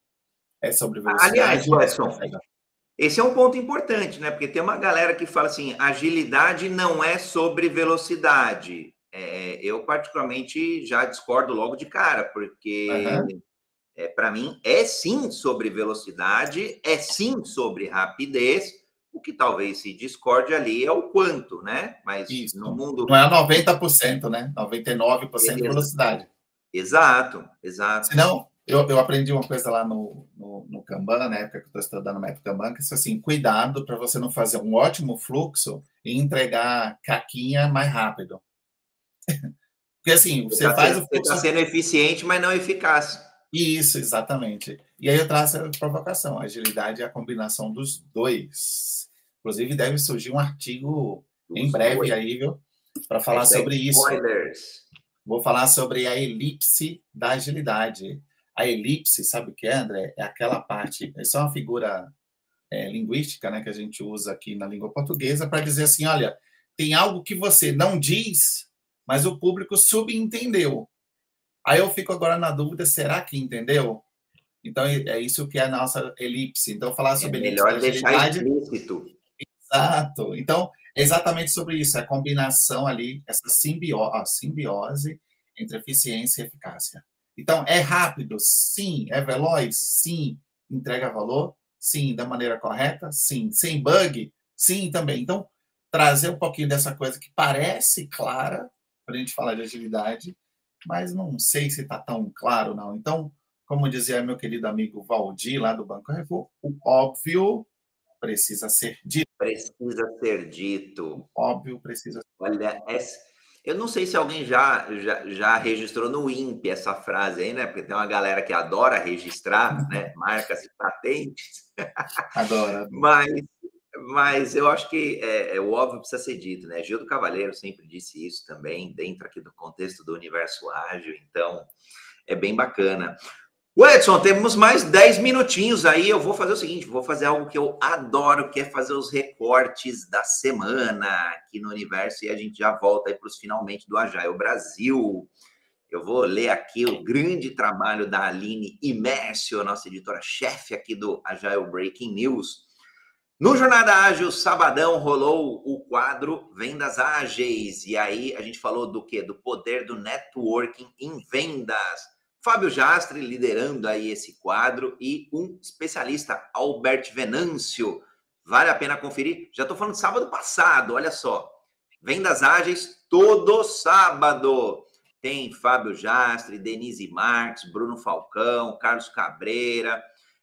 É sobre velocidade. Aliás, Wesson, esse é um ponto importante, né? Porque tem uma galera que fala assim: agilidade não é sobre velocidade. É, eu, particularmente, já discordo logo de cara, porque uhum. é, para mim é sim sobre velocidade, é sim sobre rapidez, o que talvez se discorde ali é o quanto, né? Mas Isso. no mundo. Não é 90%, né? 99% de velocidade. Exato, exato. Senão, eu, eu aprendi uma coisa lá no, no, no Kanban, na época que eu estou estudando o método Kanban, que é assim, cuidado para você não fazer um ótimo fluxo e entregar caquinha mais rápido. Porque assim, você, você tá faz sendo, o fluxo... Você está sendo eficiente, mas não eficaz. Isso, exatamente. E aí eu traço a provocação. A agilidade é a combinação dos dois. Inclusive, deve surgir um artigo em breve aí, viu? Para falar sobre isso. Spoilers. Vou falar sobre a elipse da agilidade. A elipse, sabe o que é, André? É aquela parte, isso é uma figura é, linguística né, que a gente usa aqui na língua portuguesa para dizer assim: olha, tem algo que você não diz, mas o público subentendeu. Aí eu fico agora na dúvida: será que entendeu? Então é isso que é a nossa elipse. Então, falar é sobre é melhor deixar explícito. Exato. Então, é exatamente sobre isso, a combinação ali, essa simbiose, simbiose entre eficiência e eficácia. Então, é rápido? Sim. É veloz? Sim. Entrega valor? Sim. Da maneira correta? Sim. Sem bug? Sim, também. Então, trazer um pouquinho dessa coisa que parece clara para a gente falar de agilidade, mas não sei se está tão claro, não. Então, como dizia meu querido amigo Valdir, lá do Banco Revo, o óbvio precisa ser dito. Precisa ser dito. Óbvio precisa ser Olha, essa, eu não sei se alguém já, já, já registrou no INPE essa frase aí, né? Porque tem uma galera que adora registrar, né? Marcas e patentes. Adora. mas, mas eu acho que é, é, o óbvio precisa ser dito, né? Gil do Cavaleiro sempre disse isso também, dentro aqui do contexto do universo ágil, então é bem bacana. O Edson, temos mais 10 minutinhos aí. Eu vou fazer o seguinte: vou fazer algo que eu adoro, que é fazer os recortes da semana aqui no universo, e a gente já volta aí para os finalmente do Agile Brasil. Eu vou ler aqui o grande trabalho da Aline Imércio, nossa editora-chefe aqui do Agile Breaking News. No Jornada Ágil, sabadão, rolou o quadro Vendas Ágeis. E aí a gente falou do quê? Do poder do networking em vendas. Fábio Jastre liderando aí esse quadro e um especialista, Albert Venâncio. Vale a pena conferir. Já estou falando sábado passado, olha só. Vendas ágeis todo sábado. Tem Fábio Jastre, Denise Marques, Bruno Falcão, Carlos Cabreira,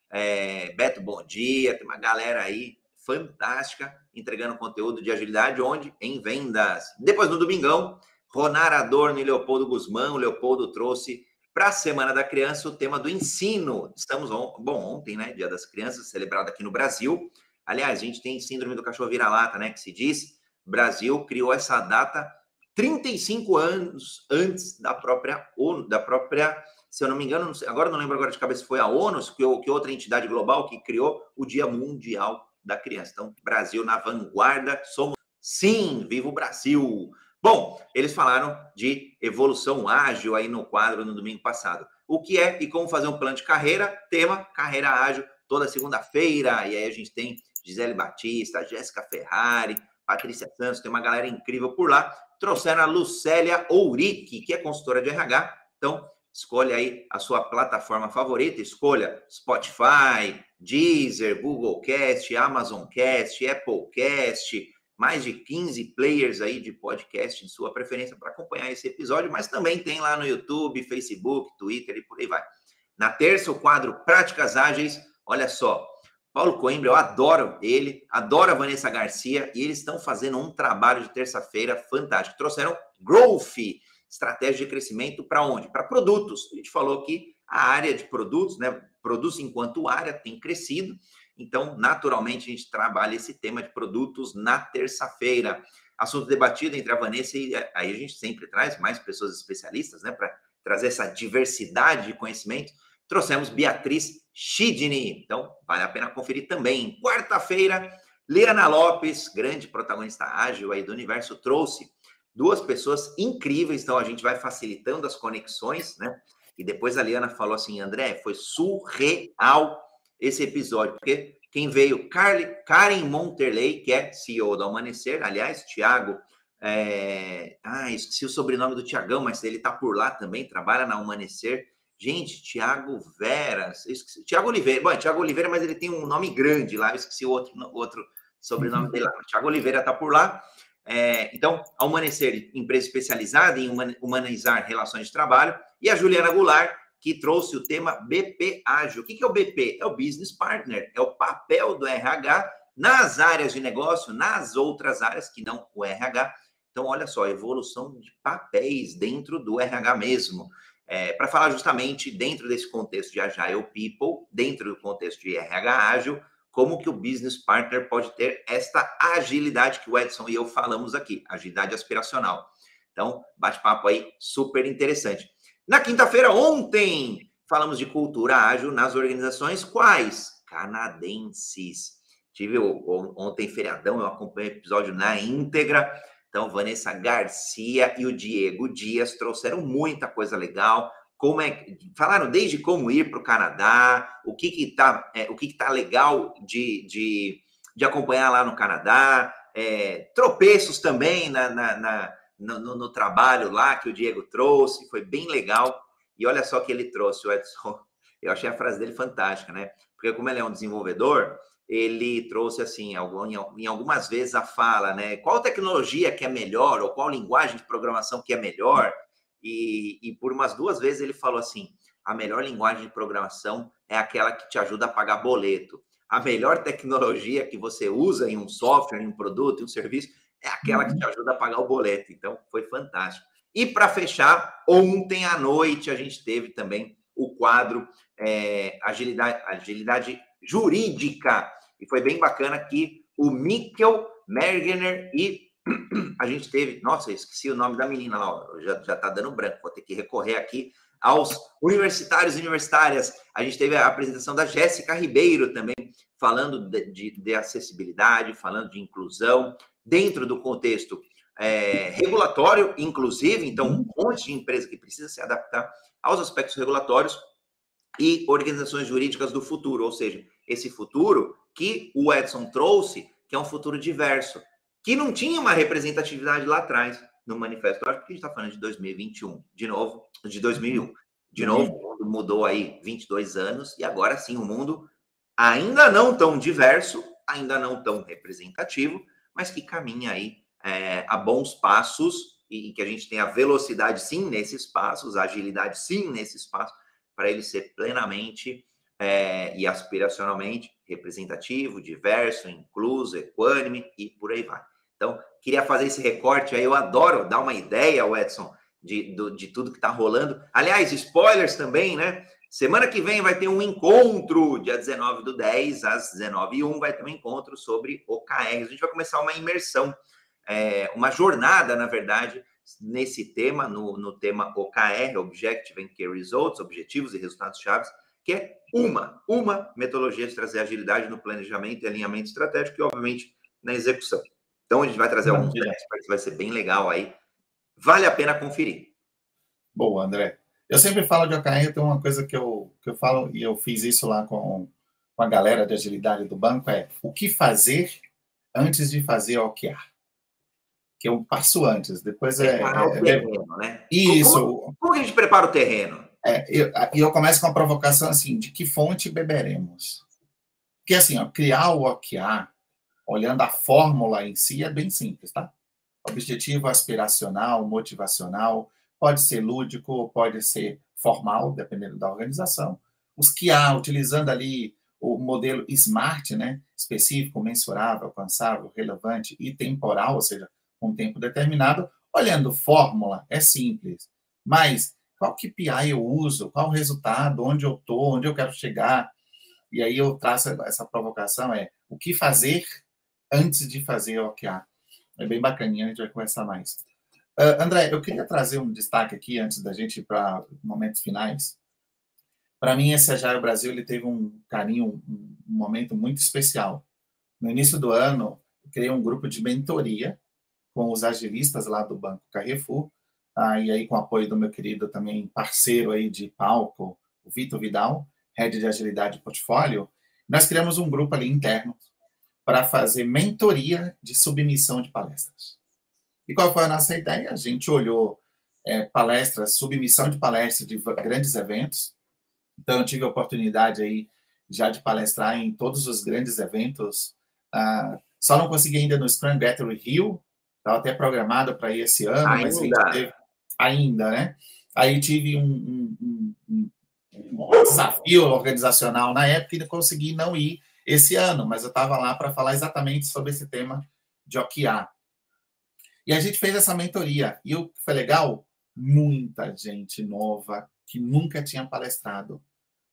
é, Beto Bom Dia, tem uma galera aí fantástica entregando conteúdo de agilidade, onde? Em vendas. Depois no domingão, Ronar Adorno e Leopoldo Guzmán. O Leopoldo trouxe para a Semana da Criança, o tema do ensino. Estamos, on... bom, ontem, né? Dia das Crianças, celebrado aqui no Brasil. Aliás, a gente tem síndrome do cachorro vira-lata, né? Que se diz. Brasil criou essa data 35 anos antes da própria ONU, da própria, se eu não me engano, não sei, agora não lembro agora de cabeça, foi a ONU, que, que outra entidade global que criou o Dia Mundial da Criança. Então, Brasil na vanguarda, somos sim, viva o Brasil! Bom, eles falaram de evolução ágil aí no quadro no domingo passado. O que é e como fazer um plano de carreira? Tema carreira ágil toda segunda-feira. E aí a gente tem Gisele Batista, Jéssica Ferrari, Patrícia Santos, tem uma galera incrível por lá. Trouxeram a Lucélia Ourique, que é consultora de RH. Então, escolha aí a sua plataforma favorita, escolha Spotify, Deezer, Google Cast, Amazon Cast, Apple Cast, mais de 15 players aí de podcast de sua preferência para acompanhar esse episódio, mas também tem lá no YouTube, Facebook, Twitter e por aí vai. Na terça, o quadro Práticas Ágeis. Olha só, Paulo Coimbra, eu adoro ele, adoro a Vanessa Garcia e eles estão fazendo um trabalho de terça-feira fantástico. Trouxeram Growth, estratégia de crescimento para onde? Para produtos. A gente falou que a área de produtos, né? Produtos enquanto área tem crescido então, naturalmente, a gente trabalha esse tema de produtos na terça-feira. Assunto debatido entre a Vanessa e aí a gente sempre traz mais pessoas especialistas, né, para trazer essa diversidade de conhecimento. Trouxemos Beatriz Chidney, então vale a pena conferir também. Quarta-feira, Liana Lopes, grande protagonista ágil aí do universo, trouxe duas pessoas incríveis, então a gente vai facilitando as conexões, né? E depois a Liana falou assim, André, foi surreal esse episódio, porque quem veio, Carly, Karen Monterley, que é CEO da Amanhecer, aliás, Tiago, é... ah, esqueci o sobrenome do Tiagão, mas ele está por lá também, trabalha na Amanhecer. Gente, Tiago Veras, Tiago Oliveira, bom, Tiago Oliveira, mas ele tem um nome grande lá, eu esqueci o outro, outro sobrenome dele lá. Tiago Oliveira está por lá. É, então, a empresa especializada em humanizar relações de trabalho, e a Juliana Goulart, que trouxe o tema BP Ágil. O que é o BP? É o Business Partner, é o papel do RH nas áreas de negócio, nas outras áreas que não o RH. Então, olha só, evolução de papéis dentro do RH mesmo. É, Para falar justamente dentro desse contexto de Agile People, dentro do contexto de RH ágil, como que o business partner pode ter esta agilidade que o Edson e eu falamos aqui, agilidade aspiracional. Então, bate-papo aí super interessante. Na quinta-feira, ontem, falamos de cultura ágil nas organizações quais? Canadenses. Tive ontem feriadão, eu acompanhei o episódio na íntegra. Então, Vanessa Garcia e o Diego Dias trouxeram muita coisa legal. Como é, falaram desde como ir para o Canadá, o que que tá, é, o que que tá legal de, de, de acompanhar lá no Canadá, é, tropeços também na, na, na no, no, trabalho lá que o Diego trouxe, foi bem legal. E olha só que ele trouxe, o Edson. Eu achei a frase dele fantástica, né? Porque como ele é um desenvolvedor, ele trouxe assim, em algumas vezes a fala, né? Qual tecnologia que é melhor, ou qual linguagem de programação que é melhor? E, e por umas duas vezes ele falou assim: a melhor linguagem de programação é aquela que te ajuda a pagar boleto. A melhor tecnologia que você usa em um software, em um produto, em um serviço, é aquela que te uhum. ajuda a pagar o boleto. Então, foi fantástico. E para fechar, ontem à noite a gente teve também o quadro é, agilidade, agilidade jurídica. E foi bem bacana que o Mikkel Mergener e a gente teve. Nossa, eu esqueci o nome da menina lá, já, já tá dando branco, vou ter que recorrer aqui aos universitários e universitárias. A gente teve a apresentação da Jéssica Ribeiro também, falando de, de, de, acessibilidade, falando de inclusão, dentro do contexto é, regulatório, inclusive, então, um monte de empresa que precisa se adaptar aos aspectos regulatórios e organizações jurídicas do futuro, ou seja, esse futuro que o Edson trouxe, que é um futuro diverso, que não tinha uma representatividade lá atrás no manifesto. Acho que a gente está falando de 2021, de novo, de 2001. De novo, o mundo mudou aí 22 anos e agora sim o mundo ainda não tão diverso, ainda não tão representativo, mas que caminha aí é, a bons passos e, que a gente tem a velocidade sim nesses passos, agilidade sim nesses passos, para ele ser plenamente é, e aspiracionalmente representativo, diverso, incluso, equânime e por aí vai. Então, queria fazer esse recorte aí. Eu adoro dar uma ideia, Edson, de, de, de tudo que está rolando. Aliás, spoilers também, né? Semana que vem vai ter um encontro, dia 19 do 10, às 19 h 01 vai ter um encontro sobre OKRs. A gente vai começar uma imersão, é, uma jornada, na verdade, nesse tema, no, no tema OKR, Objective and Key Results, Objetivos e Resultados Chaves, que é uma, uma metodologia de trazer agilidade no planejamento e alinhamento estratégico e, obviamente, na execução. Então, a gente vai trazer alguns experts, vai ser bem legal aí. Vale a pena conferir. Boa, André. Eu sempre falo de OKR, tem uma coisa que eu, que eu falo, e eu fiz isso lá com, com a galera de agilidade do banco, é o que fazer antes de fazer OKR. Que eu passo antes, depois é... Preparar é, o terreno, né? Isso. Como, como, a gente prepara o terreno? É, e eu, eu, começo com a provocação assim, de que fonte beberemos? Porque assim, ó, criar o OKR, olhando a fórmula em si, é bem simples, tá? Objetivo aspiracional, motivacional, pode ser lúdico, pode ser formal, dependendo da organização. Os que há, utilizando ali o modelo SMART, né? Específico, mensurável, alcançável, relevante e temporal, ou seja, com tempo determinado. Olhando fórmula, é simples. Mas qual KPI eu uso? Qual o resultado? Onde eu estou? Onde eu quero chegar? E aí eu traço essa provocação, é o que fazer antes de fazer o OKR. É bem bacaninha, a gente vai conversar mais. Uh, André, eu queria trazer um destaque aqui antes da gente ir para momentos finais. Para mim, esse Agile Brasil ele teve um carinho, um, um momento muito especial. No início do ano, eu criei um grupo de mentoria com os agilistas lá do Banco Carrefour, ah, e aí com o apoio do meu querido também parceiro aí de palco, o Vitor Vidal, head de agilidade portfólio, nós criamos um grupo ali interno para fazer mentoria de submissão de palestras. E qual foi a nossa ideia? A gente olhou é, palestras, submissão de palestras de grandes eventos. Então, eu tive a oportunidade aí já de palestrar em todos os grandes eventos. Ah, só não consegui ainda no Scrum Battery Rio, estava até programado para ir esse ano, ainda. mas a gente teve ainda, né? Aí tive um, um, um, um desafio organizacional na época e não consegui não ir esse ano, mas eu estava lá para falar exatamente sobre esse tema de OKR. E a gente fez essa mentoria. E o que foi legal? Muita gente nova que nunca tinha palestrado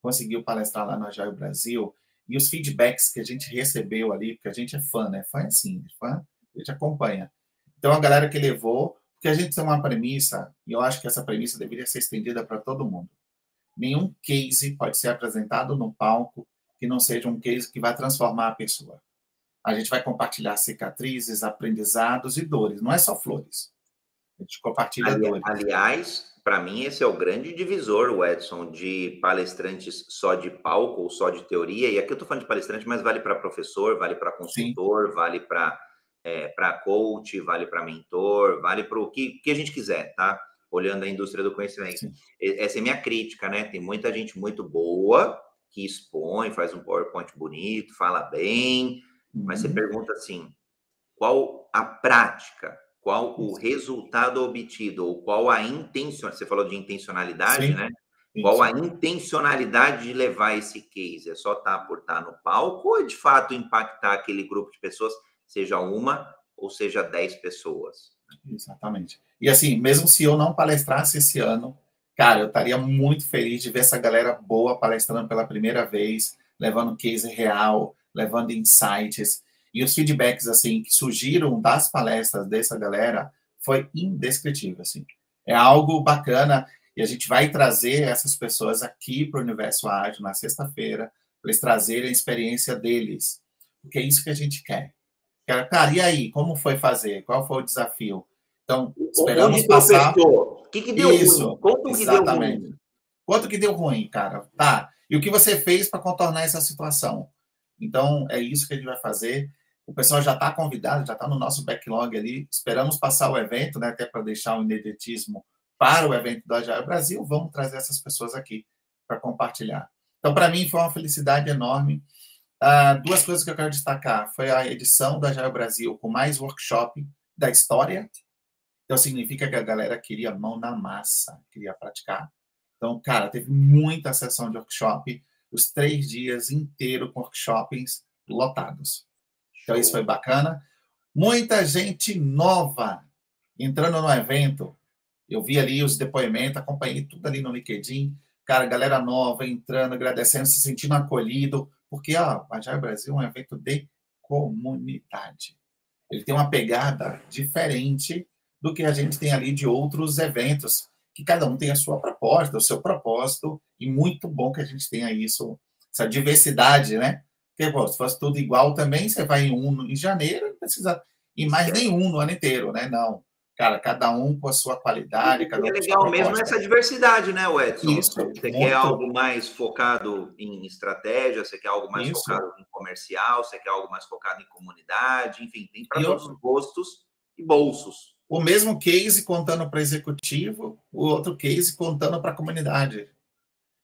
conseguiu palestrar lá no Agile Brasil. E os feedbacks que a gente recebeu ali, porque a gente é fã, né? Fã é assim, fã, a gente acompanha. Então, a galera que levou, Porque a gente tem uma premissa, e eu acho que essa premissa deveria ser estendida para todo mundo. Nenhum case pode ser apresentado no palco que não seja um case que vai transformar a pessoa. A gente vai compartilhar cicatrizes, aprendizados e dores, não é só flores. A gente compartilha Ali, dores. Aliás, para mim, esse é o grande divisor, Edson, de palestrantes só de palco ou só de teoria. E aqui eu estou falando de palestrante, mas vale para professor, vale para consultor, Sim. vale para é, para coach, vale para mentor, vale para o que, que a gente quiser, tá? Olhando a indústria do conhecimento. Sim. Essa é minha crítica, né? Tem muita gente muito boa que expõe, faz um PowerPoint bonito, fala bem, uhum. mas você uhum. pergunta assim: qual a prática, qual o resultado obtido, ou qual a intenção? Você falou de intencionalidade, Sim. né? Qual a intencionalidade de levar esse case? É só estar por estar no palco ou é de fato impactar aquele grupo de pessoas, seja uma ou seja dez pessoas? Exatamente. E assim, mesmo se eu não palestrasse esse ano, Cara, eu estaria muito feliz de ver essa galera boa palestrando pela primeira vez, levando case real, levando insights. E os feedbacks, assim, que surgiram das palestras dessa galera foi indescritível, assim. É algo bacana e a gente vai trazer essas pessoas aqui para o Universo Ágil na sexta-feira, para eles trazerem a experiência deles. Porque é isso que a gente quer. Cara, e aí, como foi fazer? Qual foi o desafio? Então, esperamos Onde passar. O que, que deu Isso, ruim? Quanto exatamente. que deu ruim? Quanto que deu ruim, cara? Tá. E o que você fez para contornar essa situação? Então, é isso que gente vai fazer. O pessoal já está convidado, já está no nosso backlog ali. Esperamos passar o evento, né, até para deixar o ineditismo para o evento do Agile Brasil. Vamos trazer essas pessoas aqui para compartilhar. Então, para mim, foi uma felicidade enorme. Uh, duas coisas que eu quero destacar. Foi a edição do Agile Brasil com mais workshop da história então, significa que a galera queria mão na massa, queria praticar. Então, cara, teve muita sessão de workshop, os três dias inteiros com workshops lotados. Então, isso foi bacana. Muita gente nova entrando no evento. Eu vi ali os depoimentos, acompanhei tudo ali no LinkedIn. Cara, galera nova entrando, agradecendo, se sentindo acolhido, porque ó, a Agile Brasil é um evento de comunidade. Ele tem uma pegada diferente do que a gente tem ali de outros eventos, que cada um tem a sua proposta, o seu propósito, e muito bom que a gente tenha isso, essa diversidade, né? Porque, pô, se fosse tudo igual também, você vai em um em janeiro, não precisa ir mais nenhum no ano inteiro, né? Não. Cara, cada um com a sua qualidade. Cada um é legal mesmo essa diversidade, né, Edson? Isso, você quer algo mais focado em estratégia, você quer algo mais Isso. focado em comercial, você quer algo mais focado em comunidade, enfim, tem para todos os gostos e bolsos o mesmo case contando para executivo, o outro case contando para a comunidade.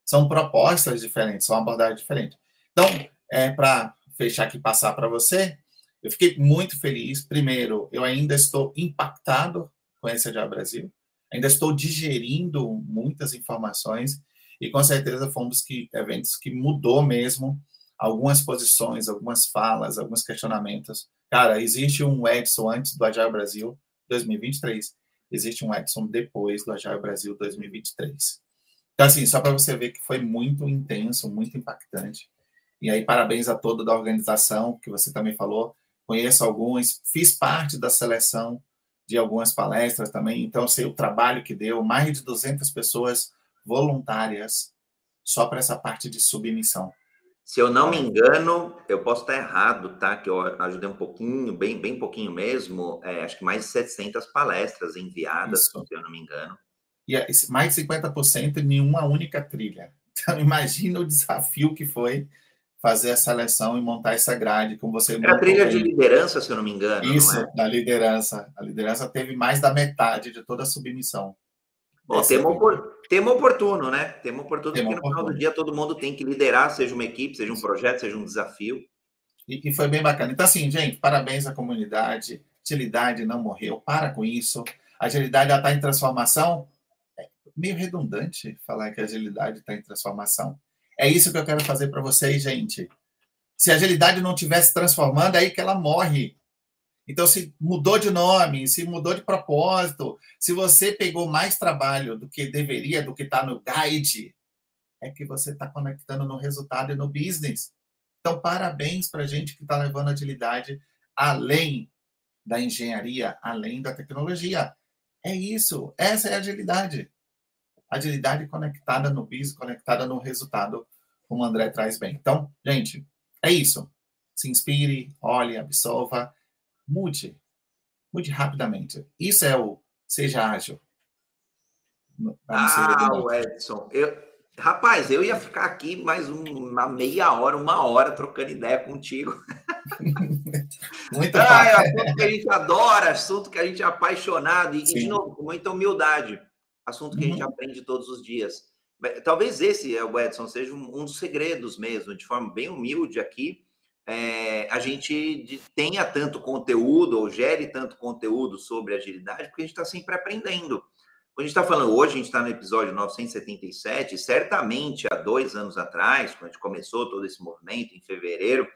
São propostas diferentes, são abordagens diferentes. Então, é, para fechar aqui passar para você, eu fiquei muito feliz. Primeiro, eu ainda estou impactado com esse Agile Brasil, ainda estou digerindo muitas informações e com certeza foi um dos que, eventos que mudou mesmo algumas posições, algumas falas, alguns questionamentos. Cara, existe um Edson antes do Agile Brasil, 2023. Existe um Edson depois do Agile Brasil 2023. Então, assim, só para você ver que foi muito intenso, muito impactante. E aí, parabéns a toda da organização, que você também falou. Conheço alguns, fiz parte da seleção de algumas palestras também, então sei o trabalho que deu, mais de 200 pessoas voluntárias só para essa parte de submissão. Se eu não me engano, eu posso estar errado, tá? Que eu ajudei um pouquinho, bem, bem pouquinho mesmo. É, acho que mais de 700 palestras enviadas, Isso. se eu não me engano. E é, mais de 50% em nenhuma única trilha. Então, imagina o desafio que foi fazer a seleção e montar essa grade, como você Era a trilha de liderança, se eu não me engano. Isso, é? da liderança. A liderança teve mais da metade de toda a submissão. Bom, tema, opor... tema oportuno, né? Tema oportuno, tema porque no final do dia todo mundo tem que liderar, seja uma equipe, seja um projeto, seja um desafio. E, e foi bem bacana. Então, assim, gente, parabéns à comunidade. Agilidade não morreu. Para com isso. A agilidade está em transformação. É meio redundante falar que a agilidade está em transformação. É isso que eu quero fazer para vocês, gente. Se a agilidade não estivesse transformando, é aí que ela morre. Então, se mudou de nome, se mudou de propósito, se você pegou mais trabalho do que deveria, do que está no guide, é que você está conectando no resultado e no business. Então, parabéns para a gente que está levando agilidade além da engenharia, além da tecnologia. É isso. Essa é a agilidade. Agilidade conectada no piso, conectada no resultado, como o André traz bem. Então, gente, é isso. Se inspire, olhe, absorva, mude. Mude rapidamente. Isso é o seja ágil. Ah, o Edson. Eu, rapaz, eu ia ficar aqui mais uma meia hora, uma hora trocando ideia contigo. Muito ah, é assunto que a gente adora, assunto que a gente é apaixonado e, de novo, com muita humildade. Assunto que a gente uhum. aprende todos os dias. Talvez esse, o Edson, seja um dos segredos mesmo, de forma bem humilde aqui, é, a gente tenha tanto conteúdo ou gere tanto conteúdo sobre agilidade, porque a gente está sempre aprendendo. Quando a gente está falando hoje, a gente está no episódio 977, certamente há dois anos atrás, quando a gente começou todo esse movimento, em fevereiro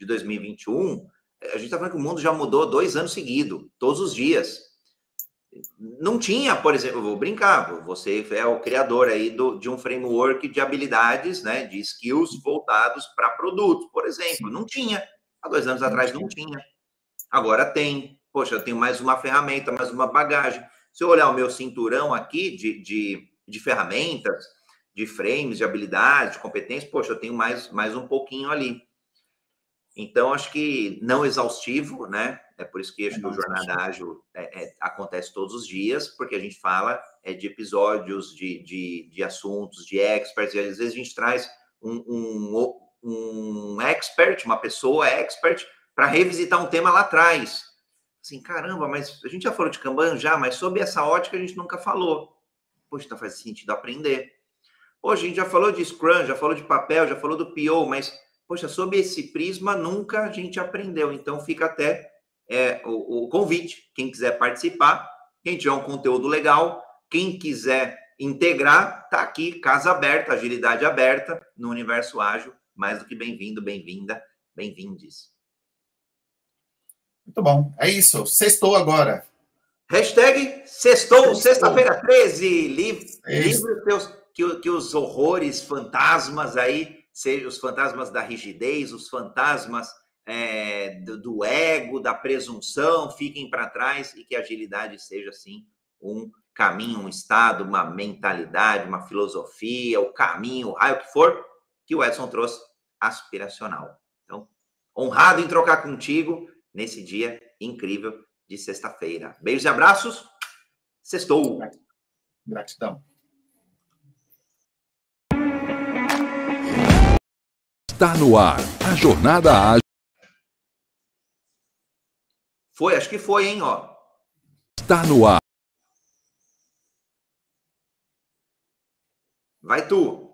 de 2021, a gente está falando que o mundo já mudou dois anos seguidos, todos os dias. Não tinha, por exemplo, vou brincar, você é o criador aí do, de um framework de habilidades, né, de skills voltados para produtos, por exemplo. Não tinha. Há dois anos atrás não tinha. Agora tem. Poxa, eu tenho mais uma ferramenta, mais uma bagagem. Se eu olhar o meu cinturão aqui de, de, de ferramentas, de frames, de habilidades, de competências, poxa, eu tenho mais, mais um pouquinho ali. Então, acho que não exaustivo, né? É por isso que acho que o Jornada Ágil é, é, acontece todos os dias, porque a gente fala é, de episódios, de, de, de assuntos, de experts, e às vezes a gente traz um, um, um expert, uma pessoa expert, para revisitar um tema lá atrás assim, caramba, mas a gente já falou de Kanban já, mas sob essa ótica a gente nunca falou. Poxa, então faz sentido aprender. Poxa, a gente já falou de Scrum, já falou de papel, já falou do PO, mas, poxa, sob esse prisma nunca a gente aprendeu. Então fica até é, o, o convite. Quem quiser participar, quem tiver um conteúdo legal, quem quiser integrar, tá aqui, casa aberta, agilidade aberta no universo ágil. Mais do que bem-vindo, bem-vinda, bem-vindes. Muito bom. É isso. Sextou agora. Hashtag sextou, sexta-feira 13. Livre, livre teus, que, que os horrores, fantasmas aí, sejam os fantasmas da rigidez, os fantasmas é, do, do, ego, da presunção, fiquem para trás e que a agilidade seja, assim, um caminho, um estado, uma mentalidade, uma filosofia, o caminho, o raio que for, que o Edson trouxe aspiracional. Então, honrado em trocar contigo nesse dia incrível de sexta-feira. Beijos e abraços. Sextou. Gratidão. Está no ar a jornada ágil. Foi, acho que foi, hein, ó. Está no ar. Vai tu.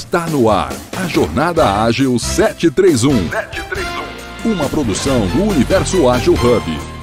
Está no ar a Jornada Ágil 731. 731. Uma produção do Universo Ágil Hub.